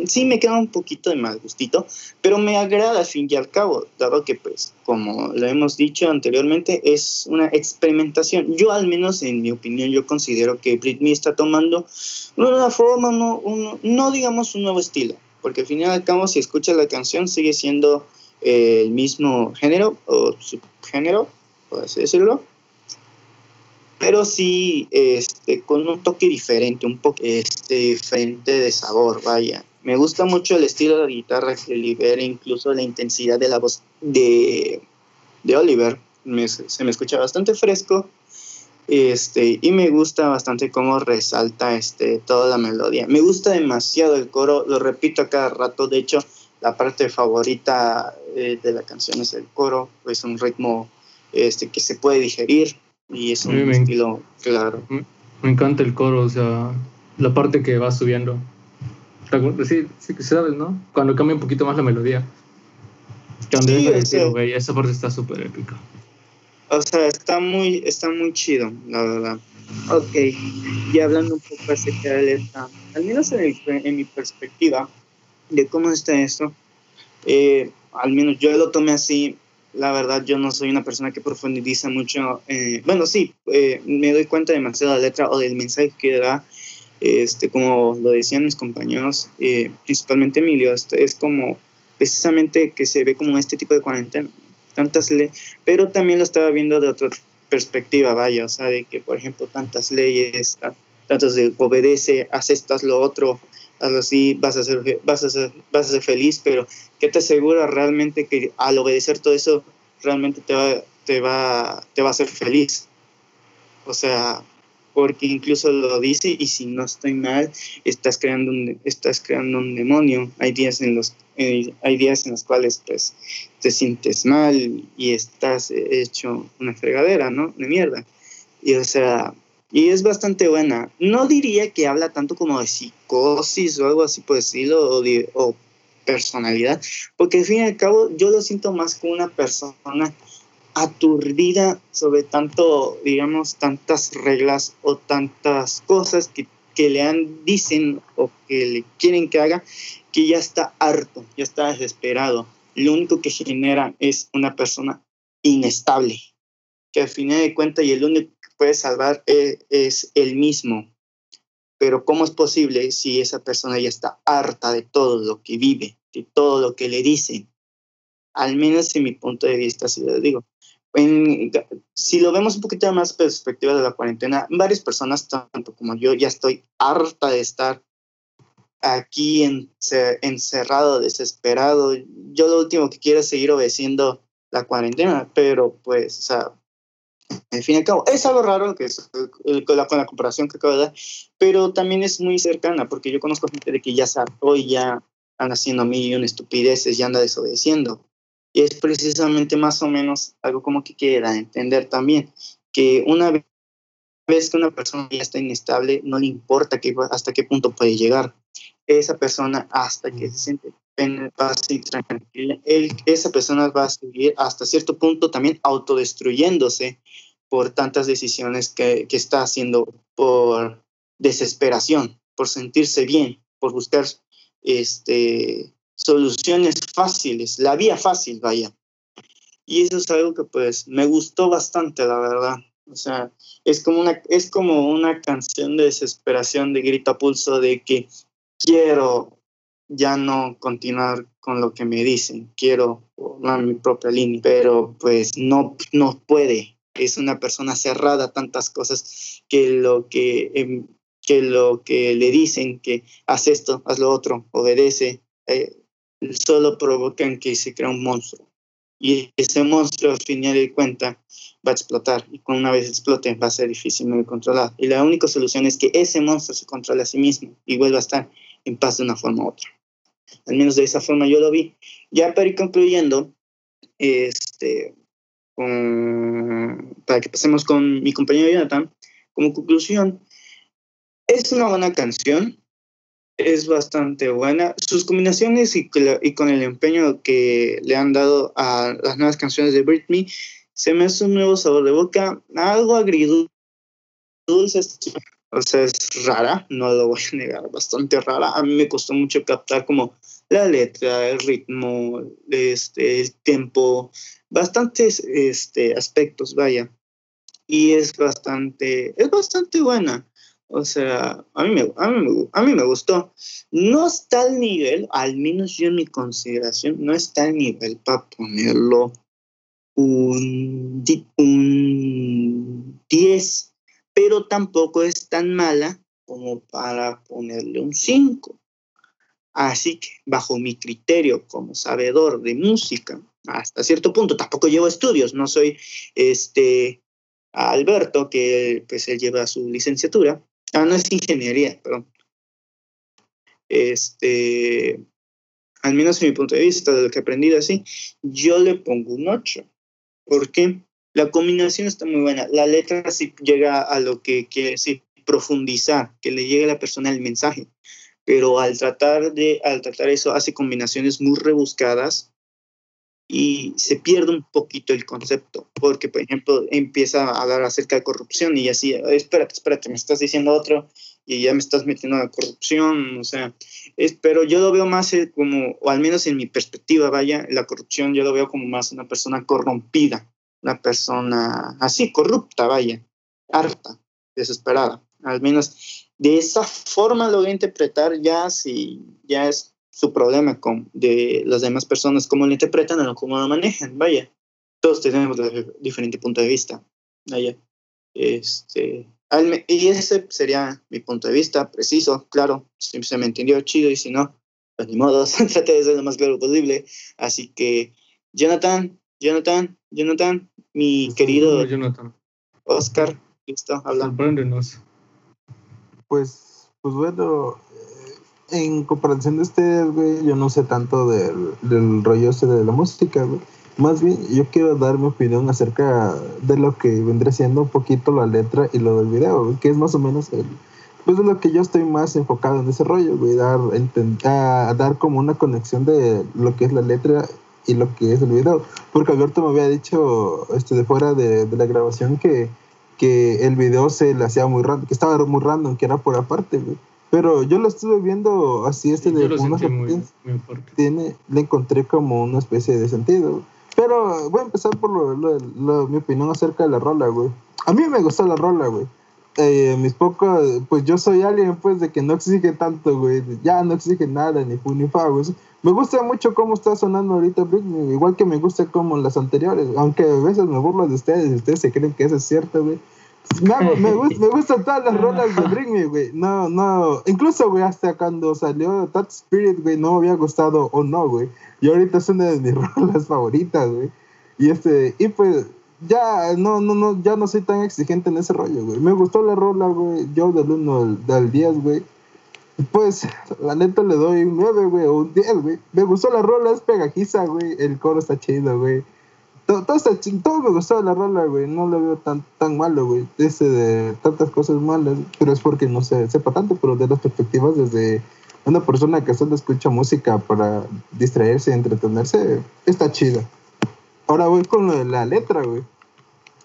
[SPEAKER 1] sí me queda un poquito de mal gustito pero me agrada al fin y al cabo dado que pues como lo hemos dicho anteriormente es una experimentación. Yo al menos en mi opinión yo considero que Britney está tomando una forma no, un- no digamos un nuevo estilo porque al fin y al cabo si escuchas la canción sigue siendo eh, el mismo género o subgénero por así decirlo. Pero sí este, con un toque diferente, un poco este, diferente de sabor, vaya. Me gusta mucho el estilo de guitarra que libera incluso la intensidad de la voz de, de Oliver. Me- se me escucha bastante fresco este, y me gusta bastante cómo resalta este, toda la melodía. Me gusta demasiado el coro, lo repito a cada rato, de hecho la parte favorita eh, de la canción es el coro, es un ritmo este, que se puede digerir y es un estilo claro.
[SPEAKER 3] Me encanta el coro, o sea, la parte que va subiendo. Sí, sí sabes, ¿no? Cuando cambia un poquito más la melodía. Cuando
[SPEAKER 1] Sí,
[SPEAKER 3] decir, güey, esa parte está súper épica.
[SPEAKER 1] O sea, está muy, está muy chido, la verdad. Ok, y hablando un poco acerca de esta, al menos en mi, en mi perspectiva de cómo está esto, eh, al menos yo lo tomé así. La verdad, yo no soy una persona que profundiza mucho. eh, bueno, sí, eh, me doy cuenta demasiado de la letra o del mensaje que da. Este, como lo decían mis compañeros, eh, principalmente Emilio, este, es como precisamente que se ve como este tipo de cuarentena. Tantas le pero también lo estaba viendo de otra perspectiva, vaya, o sea, de que, por ejemplo, tantas leyes, ta- tantos de obedece, haz lo otro, hazlo así, vas a ser, vas a ser, vas a ser feliz, pero ¿qué te asegura realmente que al obedecer todo eso realmente te va, te va, te va a hacer feliz. O sea, porque incluso lo dice y si no estoy mal, estás creando un, estás creando un demonio. Hay días en los eh, hay días en los cuales pues te sientes mal y estás hecho una fregadera, ¿no? De mierda. Y o sea, y es bastante buena. No diría que habla tanto como de psicosis o algo así por decirlo, o, de, o personalidad, porque al fin y al cabo yo lo siento más como una persona aturdida sobre tanto, digamos, tantas reglas o tantas cosas que, que le han, dicen o que le quieren que haga, que ya está harto, ya está desesperado. Lo único que genera es una persona inestable, que al final de cuentas y el único que puede salvar es, es el mismo. Pero ¿cómo es posible si esa persona ya está harta de todo lo que vive, de todo lo que le dicen? Al menos en mi punto de vista, si lo digo si lo vemos un poquito más perspectiva de la cuarentena, varias personas, tanto como yo, ya estoy harta de estar aquí encerrado, desesperado. Yo lo último que quiero es seguir obedeciendo la cuarentena, pero pues, o sea, en fin y al cabo, es algo raro que es, con, la, con la comparación que acabo de dar, pero también es muy cercana, porque yo conozco gente de que ya se y ya anda haciendo mil y una estupideces, ya anda desobedeciendo. Y es precisamente más o menos algo como que quiera entender también, que una vez que una persona ya está inestable, no le importa que, hasta qué punto puede llegar. Esa persona hasta que se siente en paz y tranquila, esa persona va a seguir hasta cierto punto también autodestruyéndose por tantas decisiones que, que está haciendo por desesperación, por sentirse bien, por buscar este, soluciones fáciles, la vía fácil, vaya. Y eso es algo que pues me gustó bastante, la verdad. O sea, es como una, es como una canción de desesperación, de grito a pulso, de que quiero ya no continuar con lo que me dicen, quiero formar mi propia línea, pero pues no, no puede. Es una persona cerrada a tantas cosas que lo que, em, que lo que le dicen, que haz esto, haz lo otro, obedece, eh, solo provocan que se crea un monstruo. Y ese monstruo, al final de cuentas, va a explotar. Y cuando una vez explote, va a ser difícil de controlar. Y la única solución es que ese monstruo se controle a sí mismo y vuelva a estar en paz de una forma u otra. Al menos de esa forma yo lo vi. Ya para ir concluyendo, este, para que pasemos con mi compañero Jonathan, como conclusión, es una buena canción, es bastante buena. Sus combinaciones y, con el empeño que le han dado a las nuevas canciones de Britney, se me hace un nuevo sabor de boca, algo agridulce. O sea, es rara, no lo voy a negar, bastante rara. A mí me costó mucho captar como la letra, el ritmo, este, el tiempo, bastantes este, aspectos, vaya. Y es bastante, es bastante buena. O sea, a mí, me, a, mí me, gustó. No está al nivel, al menos yo en mi consideración, no está al nivel para ponerlo un, un 10, pero tampoco es tan mala como para ponerle un 5. Así que, bajo mi criterio como sabedor de música, hasta cierto punto, tampoco llevo estudios, no soy este Alberto, que pues él lleva su licenciatura, Ah, no es ingeniería, perdón. Este, al menos en mi punto de vista, de lo que he aprendido así, yo le pongo un 8. ¿Por qué? La combinación está muy buena. La letra sí llega a lo que quiere decir profundizar, que le llegue a la persona el mensaje. Pero al tratar de, al tratar eso, hace combinaciones muy rebuscadas y se pierde un poquito el concepto, porque, por ejemplo, empieza a hablar acerca de corrupción y así, espérate, espérate, me estás diciendo otro y ya me estás metiendo a la corrupción, o sea, es, pero yo lo veo más eh, como, o al menos en mi perspectiva, vaya, la corrupción yo lo veo como más una persona corrompida, una persona así, corrupta, vaya, harta, desesperada, al menos de esa forma lo voy a interpretar ya si ya es su problema con de las demás personas, cómo lo interpretan o cómo lo manejan, vaya. Todos tenemos diferente punto de vista, vaya. Este, y ese sería mi punto de vista, preciso, claro, si se me entendió chido y si no, pues ni modo, [laughs] traté de ser lo más claro posible. Así que, Jonathan, Jonathan, Jonathan, mi querido
[SPEAKER 3] Jonathan.
[SPEAKER 1] Oscar, listo, habla.
[SPEAKER 3] Sorpréndenos.
[SPEAKER 2] Pues, pues bueno, en comparación de ustedes, güey, yo no sé tanto del, del rollo ese de la música, güey. Más bien, yo quiero dar mi opinión acerca de lo que vendría siendo un poquito la letra y lo del video, que es más o menos el, pues de lo que yo estoy más enfocado en ese rollo, güey, dar, intentar dar como una conexión de lo que es la letra y lo que es el video. Porque Alberto me había dicho este, de fuera de, de la grabación que, que el video se le hacía muy random, que estaba muy random, que era por aparte, güey. Pero yo lo estuve viendo así, este
[SPEAKER 3] Sí,
[SPEAKER 2] de unas
[SPEAKER 3] muy, muy fuerte.
[SPEAKER 2] tiene, le encontré como una especie de sentido. Pero voy a empezar por lo, lo- lo- mi opinión acerca de la rola, güey. A mí me gustó la rola, güey. Eh, mis pocos, pues yo soy alguien, pues, de que no exige tanto, güey. Ya no exige nada, ni fu ni fa, güey. Me gusta mucho cómo está sonando ahorita Britney, igual que me gusta como las anteriores. Aunque a veces me burlo de ustedes y ustedes se creen que eso es cierto, güey. Me, hago- me, [laughs] gust- me gustan todas las rolas de [laughs] Britney, güey. No, no. Incluso, güey, hasta cuando salió That Spirit, güey, no me había gustado o no, güey. Y ahorita es una de mis [laughs] rolas favoritas, güey. Y este, y pues, ya no, no, no, ya no soy tan exigente en ese rollo, güey. Me gustó la rola, güey. Yo del 1 al, al 10, güey. Pues, la neta le doy un 9, güey, o un 10, güey. Me gustó la rola, es pegajiza, güey. El coro está chido, güey. Todo, está chi- todo me gustó de la rola, güey. No lo veo tan, tan malo, güey. Ese de tantas cosas malas, pero es porque no se sepa tanto, pero de las perspectivas desde una persona que solo escucha música para distraerse y entretenerse, está chida. Ahora voy con lo de la letra, güey.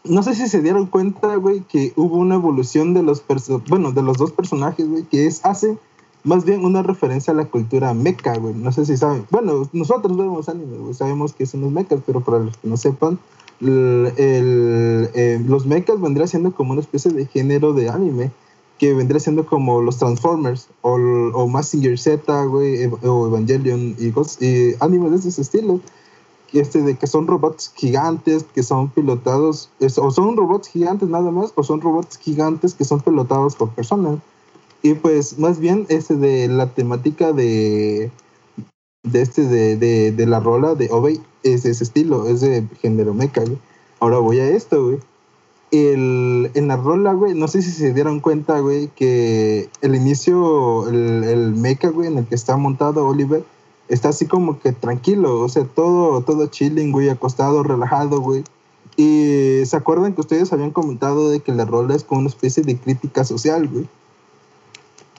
[SPEAKER 2] No sé si se dieron cuenta, güey, que hubo una evolución de los bueno, de los dos personajes, güey, que es hace más bien una referencia a la cultura meca, güey. No sé si saben. Bueno, nosotros vemos anime, güey, sabemos que son los mecas, pero para los que no sepan, el, eh, los mechas vendría siendo como una especie de género de anime que vendría siendo como los Transformers o, o Mazinger Z, güey, o Evangelion y, cosas, y animes de ese estilo. Este, de que son robots gigantes que son pilotados, o son robots gigantes nada más, o son robots gigantes que son pilotados por personas. Y pues más bien este de la temática de, de este de, de, de la rola de Obey es de ese estilo, es de género mecha, güey. Ahora voy a esto, güey. El, en la rola, güey, no sé si se dieron cuenta, güey, que el inicio, el, el mecha, güey, en el que está montado Oliver, está así como que tranquilo, o sea, todo, todo chilling, güey, acostado, relajado, güey. Y se acuerdan que ustedes habían comentado de que la rola es como una especie de crítica social, güey.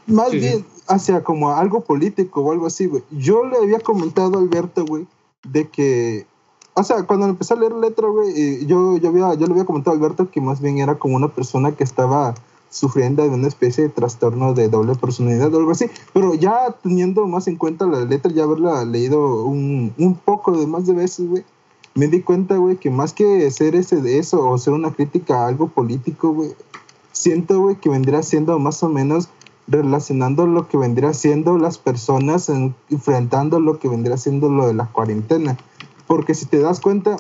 [SPEAKER 2] Más
[SPEAKER 3] Sí,
[SPEAKER 2] bien hacia como algo político o algo así, güey. Yo le había comentado a Alberto, güey, de que, o sea, cuando empecé a leer la letra, güey, eh, yo, yo, había, yo le había comentado a Alberto que más bien era como una persona que estaba sufriendo de una especie de trastorno de doble personalidad o algo así. Pero ya teniendo más en cuenta la letra, ya haberla leído un, un poco de más de veces, güey, me di cuenta, güey, que más que ser ese de eso o ser una crítica a algo político, güey, siento, güey, que vendría siendo más o menos relacionando lo que vendría siendo las personas en- enfrentando lo que vendría siendo lo de la cuarentena. Porque si te das cuenta,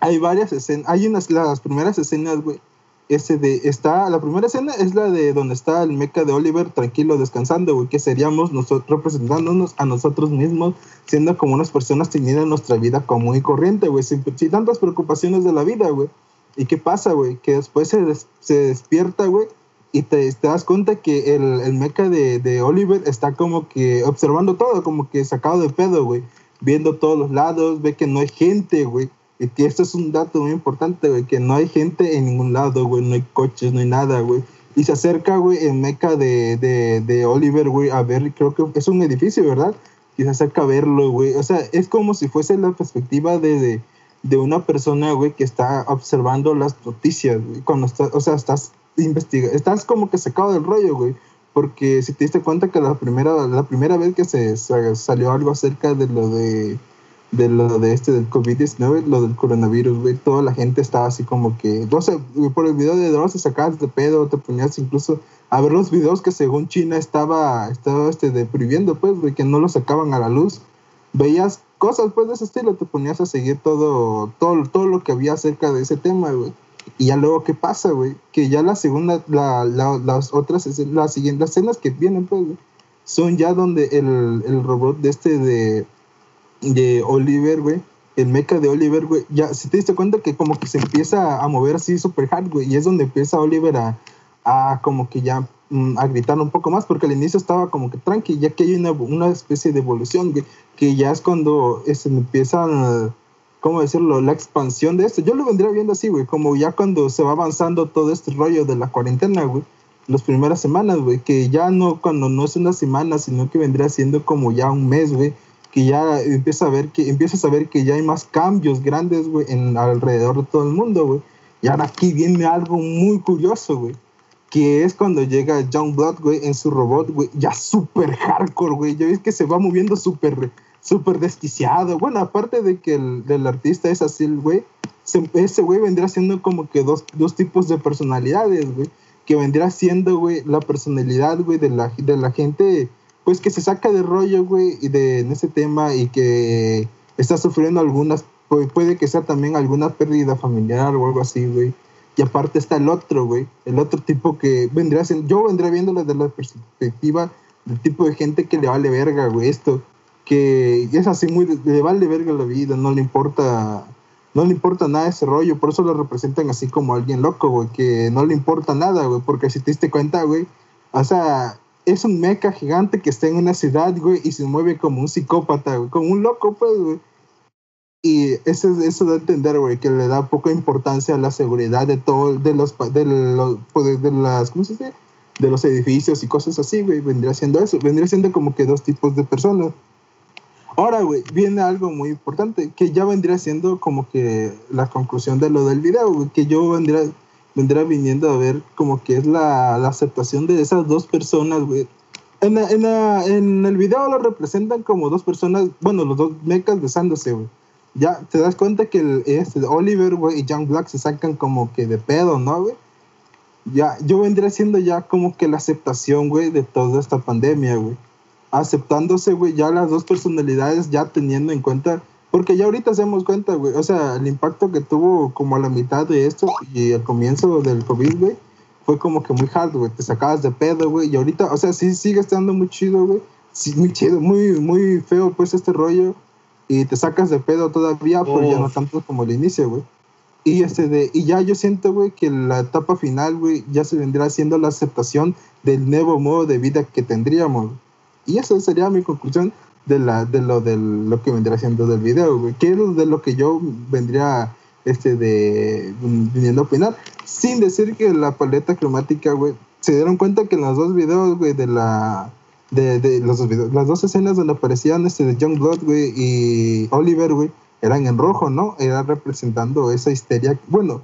[SPEAKER 2] hay varias escenas, hay unas, las primeras escenas, güey, ese de, está, la primera escena es la de donde está el meca de Oliver tranquilo descansando, güey, que seríamos nosotros representándonos a nosotros mismos, siendo como unas personas teniendo nuestra vida común y corriente, güey, sin, sin tantas preocupaciones de la vida, güey. ¿Y qué pasa, güey? Que después se, se despierta, güey, y te, te das cuenta que el, el meca de, de Oliver está como que observando todo, como que sacado de pedo, güey. Viendo todos los lados, ve que no hay gente, güey. Y que esto es un dato muy importante, güey, que no hay gente en ningún lado, güey. No hay coches, no hay nada, güey. Y se acerca, güey, el meca de, de, de Oliver, güey, a ver, creo que es un edificio, ¿verdad? Y se acerca a verlo, güey. O sea, es como si fuese la perspectiva de, de, de una persona, güey, que está observando las noticias, güey. Cuando estás, o sea, estás investiga, estás como que sacado del rollo, güey. Porque si te diste cuenta que la primera, la primera vez que se, sa- salió algo acerca de lo de, de lo de este del COVID-19, lo del coronavirus, güey, toda la gente estaba así como que, no sé, por el video de drones te sacabas de pedo, te ponías incluso a ver los videos que según China estaba, estaba este, de pues, güey, que no lo sacaban a la luz. Veías cosas, pues, de ese estilo, te ponías a seguir todo, todo, todo lo que había acerca de ese tema, güey. Y ya luego, ¿qué pasa, güey? Que ya la segunda, la, la- las otras, las siguientes las escenas que vienen, pues, güey, son ya donde el, el robot de este de, de Oliver, güey, el mecha de Oliver, güey, ya, si te diste cuenta que como que se empieza a mover así super hard, güey, y es donde empieza Oliver a, a como que ya mm, a gritar un poco más, porque al inicio estaba como que tranqui, ya que hay una, una especie de evolución, güey, que ya es cuando este, empieza, ¿cómo decirlo?, la expansión de esto. Yo lo vendría viendo así, güey, como ya cuando se va avanzando todo este rollo de la cuarentena, güey, las primeras semanas, güey, que ya no, cuando no es una semana, sino que vendría siendo como ya un mes, güey, que ya empieza a ver que empiezas a ver que ya hay más cambios grandes, güey, en alrededor de todo el mundo, güey. Y ahora aquí viene algo muy curioso, güey, que es cuando llega John Blood, güey, en su robot, güey, ya súper hardcore, güey. Ya ves que se va moviendo súper súper desquiciado. Bueno, aparte de que el del artista es así, güey, ese güey vendría siendo como que dos, dos tipos de personalidades, güey, que vendría siendo, güey, la personalidad, güey, de la, de la gente pues que se saca de rollo, güey, y de, en ese tema y que está sufriendo algunas, puede que sea también alguna pérdida familiar o algo así, güey. Y aparte está el otro, güey, el otro tipo que vendría siendo, yo vendría viéndolo desde la perspectiva del tipo de gente que le vale verga, güey, esto, que es así muy, le vale verga la vida, no le importa, no le importa nada ese rollo, por eso lo representan así como alguien loco, güey, que no le importa nada, güey, porque si te diste cuenta, güey, o sea, es un mecha gigante que está en una ciudad, güey, y se mueve como un psicópata, güey, como un loco, pues, güey. Y eso, eso da a entender, güey, que le da poca importancia a la seguridad de todo, de los, de los, pues, de las, ¿cómo se dice? De los edificios y cosas así, güey, vendría siendo eso, vendría siendo como que dos tipos de personas. Ahora, güey, viene algo muy importante, que ya vendría siendo como que la conclusión de lo del video, güey, que yo vendría, vendrá viniendo a ver como que es la, la aceptación de esas dos personas, güey. En, en, el video lo representan como dos personas, bueno, los dos mechas besándose, güey. Ya te das cuenta que el, este, Oliver, güey, y Young Black se sacan como que de pedo, ¿no, güey? Ya, yo vendría siendo ya como que la aceptación, güey, de toda esta pandemia, güey. Aceptándose, güey, ya las dos personalidades, ya teniendo en cuenta porque ya ahorita damos cuenta, güey. O sea, el impacto que tuvo como a la mitad de esto y al comienzo del COVID, güey, fue como que muy hard, güey. Te sacabas de pedo, güey. Y ahorita, o sea, sí sigue estando muy chido, güey. Sí, muy chido, muy, muy feo, pues, este rollo. Y te sacas de pedo todavía, pero ya no tanto como el inicio, güey. Y, este de, y ya yo siento, güey, que la etapa final, güey, ya se vendrá siendo la aceptación del nuevo modo de vida que tendríamos. Y eso sería mi conclusión de, la, de, lo, de lo que vendría siendo del video, güey. Que es de lo que yo vendría este, de, viniendo a opinar. Sin decir que la paleta cromática, güey, se dieron cuenta que en los dos videos, güey, de la... De, de los dos videos, las dos escenas donde aparecían este de Young Blood, güey, y Oliver, güey, eran en rojo, ¿no? Era representando esa histeria. Bueno,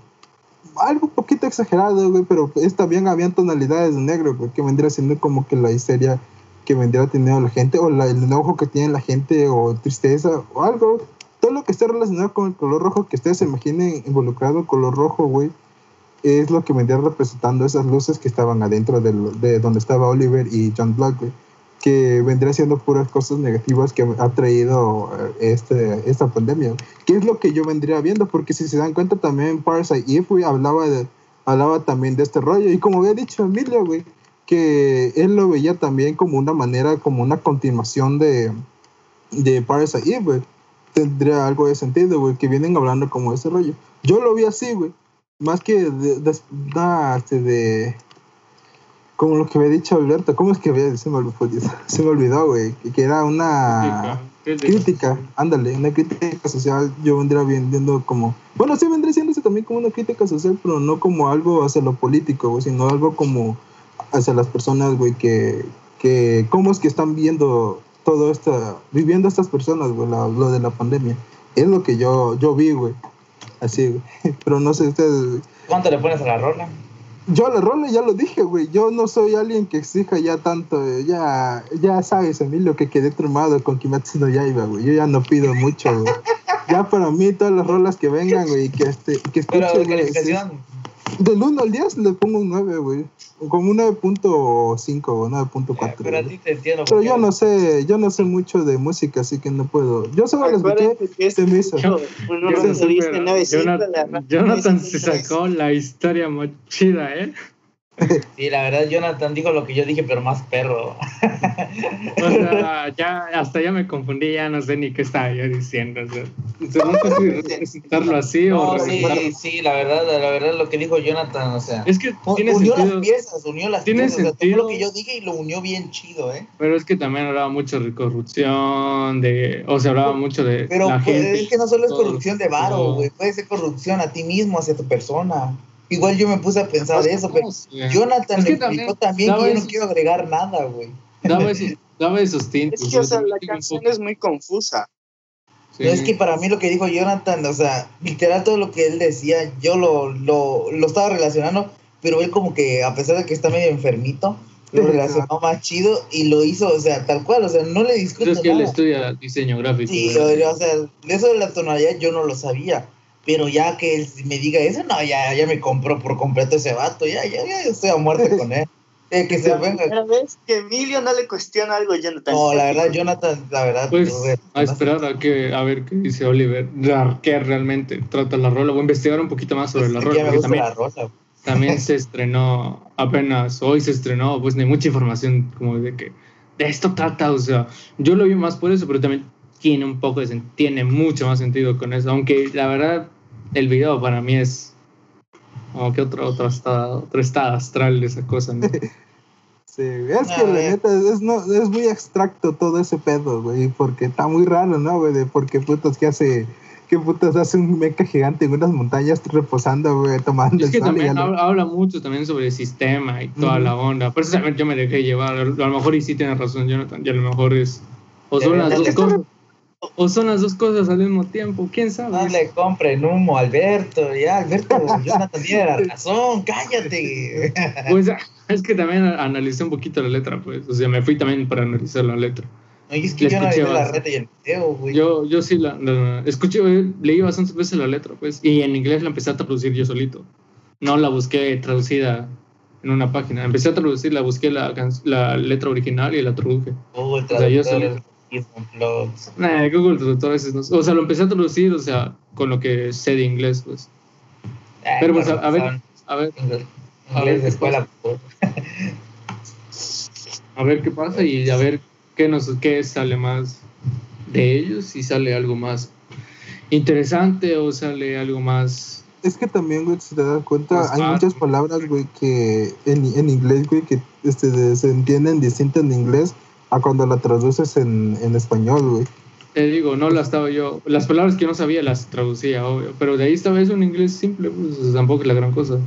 [SPEAKER 2] algo poquito exagerado, güey, pero también habían tonalidades de negro, güey, que vendría siendo como que la histeria que vendría teniendo la gente, o el enojo que tiene la gente, o tristeza, o algo. Todo lo que esté relacionado con el color rojo, que ustedes se imaginen involucrado el color rojo, güey, es lo que vendría representando esas luces que estaban adentro de donde estaba Oliver y John Black, güey, que vendría siendo puras cosas negativas que ha traído eh, este, esta pandemia. ¿Qué es lo que yo vendría viendo? Porque si se dan cuenta también Parasite Eve, güey, hablaba, de, hablaba también de este rollo. Y como había dicho Emilio, güey, que él lo veía también como una manera, como una continuación de, de Parasite Eve, güey. Tendría algo de sentido, güey, que vienen hablando como ese rollo. Yo lo vi así, güey. Más que de, de, este, de, como lo que había dicho Alberto, ¿cómo es que había, se me, [laughs] se me olvidó, güey? Que, era una crítica, ándale, una crítica social, yo vendría viendo como, bueno, sí vendría siendo también como una crítica social, pero no como algo hacia lo político, güey, sino algo como hacia las personas, güey, que, que cómo es que están viendo todo esto, viviendo estas personas, güey, lo de la pandemia. Es lo que yo, yo vi, güey. Así, güey. [laughs] Pero no sé ustedes.
[SPEAKER 4] ¿Cuánto le pones a la rola?
[SPEAKER 2] Yo a la rola ya lo dije, güey. Yo no soy alguien que exija ya tanto. Ya, ya sabes, Emilio, que quedé trumado con Kimetsu no Yaiba, güey. Yo ya no pido mucho, güey. Ya para mí, todas las rolas que vengan, güey, que, este, que escuchen, del 1 al 10 le pongo un 9, güey. Como un 9.5 o 9.4.
[SPEAKER 4] pero a ti te entiendo.
[SPEAKER 2] Pero yo no sé, yo no sé mucho de música, así que no puedo. Yo solo lo escuché, se me hizo. [laughs]
[SPEAKER 3] Jonathan se sacó la historia más chida, ¿eh?
[SPEAKER 4] Sí, la verdad, Jonathan dijo lo que yo dije, pero más perro. [laughs]
[SPEAKER 3] O sea, ya, hasta ya me confundí, ya no sé ni qué estaba yo diciendo. O sea, o sea, no sé si representarlo así o
[SPEAKER 4] No, sí,
[SPEAKER 3] representarlo-
[SPEAKER 4] sí, la verdad, la verdad, lo que dijo Jonathan, o sea.
[SPEAKER 3] Es que tiene
[SPEAKER 4] unió
[SPEAKER 3] sentido,
[SPEAKER 4] las piezas, unió las
[SPEAKER 3] Tiene
[SPEAKER 4] piezas. O sea,
[SPEAKER 3] sentido.
[SPEAKER 4] lo que yo dije y lo unió bien chido, ¿eh?
[SPEAKER 3] pero es que también hablaba mucho de corrupción, de, o sea, hablaba mucho de
[SPEAKER 4] Pero
[SPEAKER 3] la
[SPEAKER 4] pues,
[SPEAKER 3] gente.
[SPEAKER 4] es que no solo es corrupción de varo,
[SPEAKER 3] No.
[SPEAKER 4] güey. Puede ser corrupción a ti mismo, hacia tu persona. Igual yo me puse a pensar de eso, pero. Jonathan
[SPEAKER 3] Es que
[SPEAKER 4] explicó
[SPEAKER 3] también
[SPEAKER 4] que yo no quiero agregar nada, güey.
[SPEAKER 3] daba esos, tintes.
[SPEAKER 1] Es que, o sea, la canción es muy confusa.
[SPEAKER 3] Sí.
[SPEAKER 4] No, es que para mí lo que dijo Jonathan, o sea, literal todo lo que él decía, yo lo, lo, lo estaba relacionando, pero él como que, a pesar de que está medio enfermito, lo relacionó más chido y lo hizo, o sea, tal cual, o sea, no le discuto
[SPEAKER 3] Pero es que él estudia diseño gráfico.
[SPEAKER 4] Sí,
[SPEAKER 3] ¿verdad?
[SPEAKER 4] o, o sea, eso de la tonalidad yo no lo sabía. Pero ya que él me diga eso, no, ya, ya me compró por completo ese vato, ya, ya, ya estoy a muerte con él. [laughs] Eh, que se
[SPEAKER 1] La
[SPEAKER 4] venga.
[SPEAKER 1] primera vez que Emilio no le cuestiona algo a Jonathan.
[SPEAKER 4] No, la verdad, Jonathan, la verdad.
[SPEAKER 3] Pues a esperar a que a ver qué dice Oliver, qué realmente trata la rola. Voy a investigar un poquito más sobre la
[SPEAKER 4] es
[SPEAKER 3] rola.
[SPEAKER 4] me gusta
[SPEAKER 3] también,
[SPEAKER 4] la rosa.
[SPEAKER 3] también se [laughs] estrenó apenas hoy se estrenó, pues no hay mucha información como de que de esto trata, o sea, yo lo vi más por eso, pero también tiene un poco de tiene mucho más sentido con eso, aunque la verdad el video para mí es como que otro otro estado, otro estado astral de esa cosa, ¿no? [laughs]
[SPEAKER 2] Sí, es que la neta es, no, es muy abstracto todo ese pedo, güey, porque está muy raro, ¿no, güey? De por qué putas que hace, qué putas hace un mecha gigante en unas montañas reposando, güey, tomando
[SPEAKER 3] Es que también
[SPEAKER 2] ya lo-
[SPEAKER 3] habla, habla mucho también sobre el sistema y toda
[SPEAKER 2] Ujú.
[SPEAKER 3] la onda. Por eso yo me dejé llevar. A lo mejor y sí tiene razón Jonathan, y a lo mejor es... O son las
[SPEAKER 4] Es
[SPEAKER 3] dos cosas. O son las dos cosas al mismo tiempo, quién sabe.
[SPEAKER 4] No le compren humo, Alberto. Ya, Alberto, Jonathan tiene la razón, cállate. [laughs]
[SPEAKER 3] Pues es que también analicé un poquito la letra, pues. O sea, me fui también para analizar la letra.
[SPEAKER 4] Oye, es que yo no
[SPEAKER 3] escuché
[SPEAKER 4] vi la reta y el video, güey.
[SPEAKER 3] Yo, yo sí la, la- escuché, eh, leí bastantes veces la letra, pues. Y en inglés la empecé a traducir yo solito. No la busqué traducida en una página. Empecé a traducir, la busqué la, letra original y la traduje.
[SPEAKER 4] Oh, el
[SPEAKER 3] sea, yo solito.
[SPEAKER 4] Plugs.
[SPEAKER 3] Nah, Google Traductor a veces no- O sea, lo empecé a traducir, o sea, con lo que sé de inglés, pues.
[SPEAKER 4] Ay,
[SPEAKER 3] Pero pues, a, a ver, a ver,
[SPEAKER 4] Inglés,
[SPEAKER 3] a ver
[SPEAKER 4] de
[SPEAKER 3] qué
[SPEAKER 4] escuela.
[SPEAKER 3] a ver qué pasa y a ver qué nos qué sale más de ellos, si sale algo más interesante o sale algo más
[SPEAKER 2] Es que también, güey, si te das cuenta,
[SPEAKER 3] Más
[SPEAKER 2] hay
[SPEAKER 3] fácil.
[SPEAKER 2] muchas palabras, güey, que en, en inglés, güey, que este, se entienden distintas en inglés a cuando la traduces en, en español, güey.
[SPEAKER 3] te digo, no las estaba yo, las palabras que yo no sabía las traducía, obvio, pero de ahí esta vez un inglés simple, pues tampoco es la gran cosa.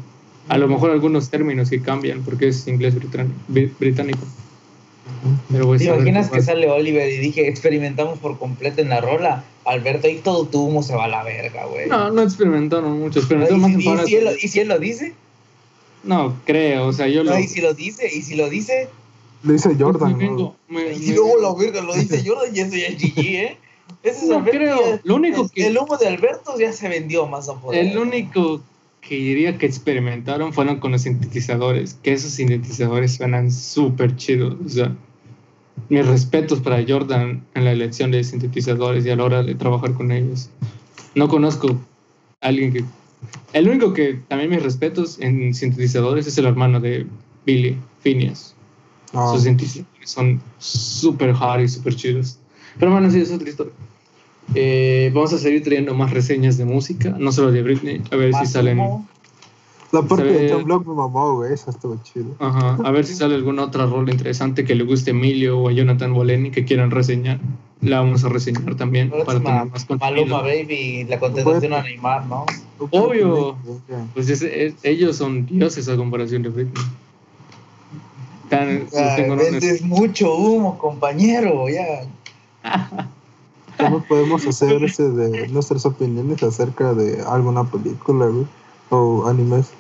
[SPEAKER 3] A lo mejor algunos términos que cambian porque es inglés britán- bri- británico. Pero pues,
[SPEAKER 4] ¿Te imaginas que sale Oliver y dije, experimentamos por completo en la rola? Alberto, ahí todo tu humo se va a la verga, güey.
[SPEAKER 3] No, no experimentaron mucho,
[SPEAKER 4] ¿Y,
[SPEAKER 3] experimentaron más en
[SPEAKER 4] y
[SPEAKER 3] palabras-
[SPEAKER 4] si él, lo- y si él lo dice?
[SPEAKER 3] No, creo, o sea, yo lo...
[SPEAKER 4] No, ¿Y si lo dice? ¿Y si lo dice?
[SPEAKER 2] Lo dice Jordan,
[SPEAKER 3] me
[SPEAKER 2] ¿no?
[SPEAKER 3] vengo- me- me-
[SPEAKER 4] luego la verga lo dice Jordan y eso ya es GG, ¿eh? Ese es
[SPEAKER 3] No
[SPEAKER 4] Alberto,
[SPEAKER 3] creo.
[SPEAKER 4] ya-
[SPEAKER 3] Lo único
[SPEAKER 4] el,
[SPEAKER 3] que-
[SPEAKER 4] el humo de Alberto ya se vendió más a poder.
[SPEAKER 3] El único que diría que experimentaron fueron con los sintetizadores, que esos sintetizadores suenan súper chidos. O sea, mis respetos para Jordan en la elección de sintetizadores y a la hora de trabajar con ellos. No conozco a alguien que... El único que también mis respetos en sintetizadores es el hermano de Billy, Phineas.
[SPEAKER 2] Ah,
[SPEAKER 3] Sus sintetizadores son súper hard y súper chidos. Pero bueno, sí, es otra historia. Eh, vamos a seguir trayendo más reseñas de música, no solo de Britney, a ver si salen...
[SPEAKER 2] la parte de John Block me mamó, güey, esa estuvo chido.
[SPEAKER 3] Ajá, a ver si sale alguna otra rol interesante que le guste a Emilio o a Jonathan Boleni que quieran reseñar. La vamos a reseñar también para
[SPEAKER 4] Próxima,
[SPEAKER 3] tener más
[SPEAKER 4] Maluma
[SPEAKER 3] contenido.
[SPEAKER 4] Baby, la contestación a Neymar, ¿no?
[SPEAKER 3] Obvio. Pues es- es- ellos son dioses a comparación de Britney. Tan- [laughs]
[SPEAKER 4] Ay,
[SPEAKER 3] tengo unos-
[SPEAKER 4] vendes mucho humo, compañero, ya. [laughs]
[SPEAKER 2] ¿Cómo podemos hacer ese de nuestras opiniones acerca de alguna película, güey? O animes.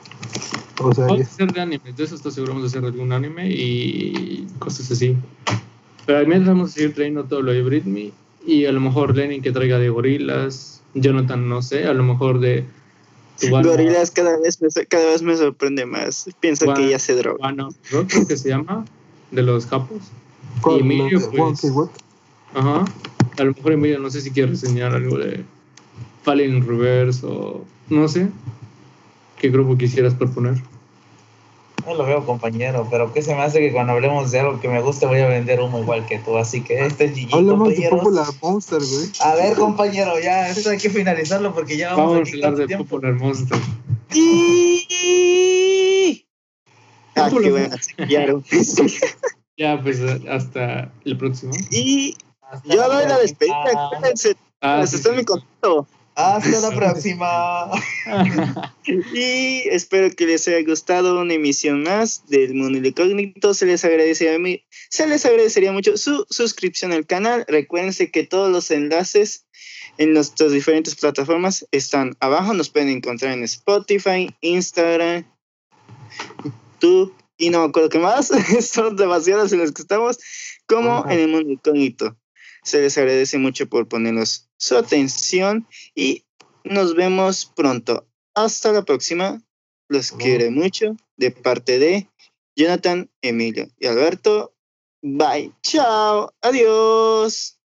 [SPEAKER 2] O
[SPEAKER 3] Vamos a
[SPEAKER 2] series.
[SPEAKER 3] hacer de anime, de eso estoy seguro vamos a hacer algún anime y cosas así. Pero al menos vamos a seguir trayendo todo lo de Britney y a lo mejor Lenin que traiga de gorilas, Jonathan no sé, a lo mejor de Cubano-
[SPEAKER 1] Gorilas cada vez, me, cada vez me sorprende más. Pienso que ya se droga.
[SPEAKER 3] Cubano Rock, creo que se llama, de los japos.
[SPEAKER 2] ¿Cuál?
[SPEAKER 3] Emilio,
[SPEAKER 2] ¿La de
[SPEAKER 3] pues? Ajá. A lo mejor Emilio no sé si quiere reseñar algo de Fallen Reverse o no sé. ¿Qué grupo quisieras proponer?
[SPEAKER 4] No lo veo, compañero, pero ¿qué se me hace que cuando hablemos de algo que me guste voy a vender uno igual que tú? Así que este es GG,
[SPEAKER 2] Hablamos de. Popular Monster, güey.
[SPEAKER 4] A ver, compañero, ya esto hay que finalizarlo porque ya vamos,
[SPEAKER 3] Vamos a hablar de
[SPEAKER 4] tiempo.
[SPEAKER 3] Popular Monster.
[SPEAKER 1] Y... Ah, qué pillaron.
[SPEAKER 3] Ya, pues hasta el próximo.
[SPEAKER 1] Y
[SPEAKER 4] Hasta
[SPEAKER 1] yo doy la despedida. Cuídense,
[SPEAKER 3] Ah, sí,
[SPEAKER 1] está en
[SPEAKER 3] sí,
[SPEAKER 1] mi contacto.
[SPEAKER 4] Hasta la próxima. [laughs]
[SPEAKER 1] Y espero que les haya gustado una emisión más del Mundo Incógnito. Se les agradecería, se les agradecería mucho su suscripción al canal. Recuérdense que todos los enlaces en nuestras diferentes plataformas están abajo. Nos pueden encontrar en Spotify, Instagram, YouTube y no me acuerdo qué más. [laughs] Son demasiadas en las que estamos, como
[SPEAKER 2] Ajá.
[SPEAKER 1] en el Mundo Incógnito. Se les agradece mucho por ponernos su atención y nos vemos pronto. Hasta la próxima. Los quiere mucho de parte de Jonathan, Emilio y Alberto. Bye. Chao. Adiós.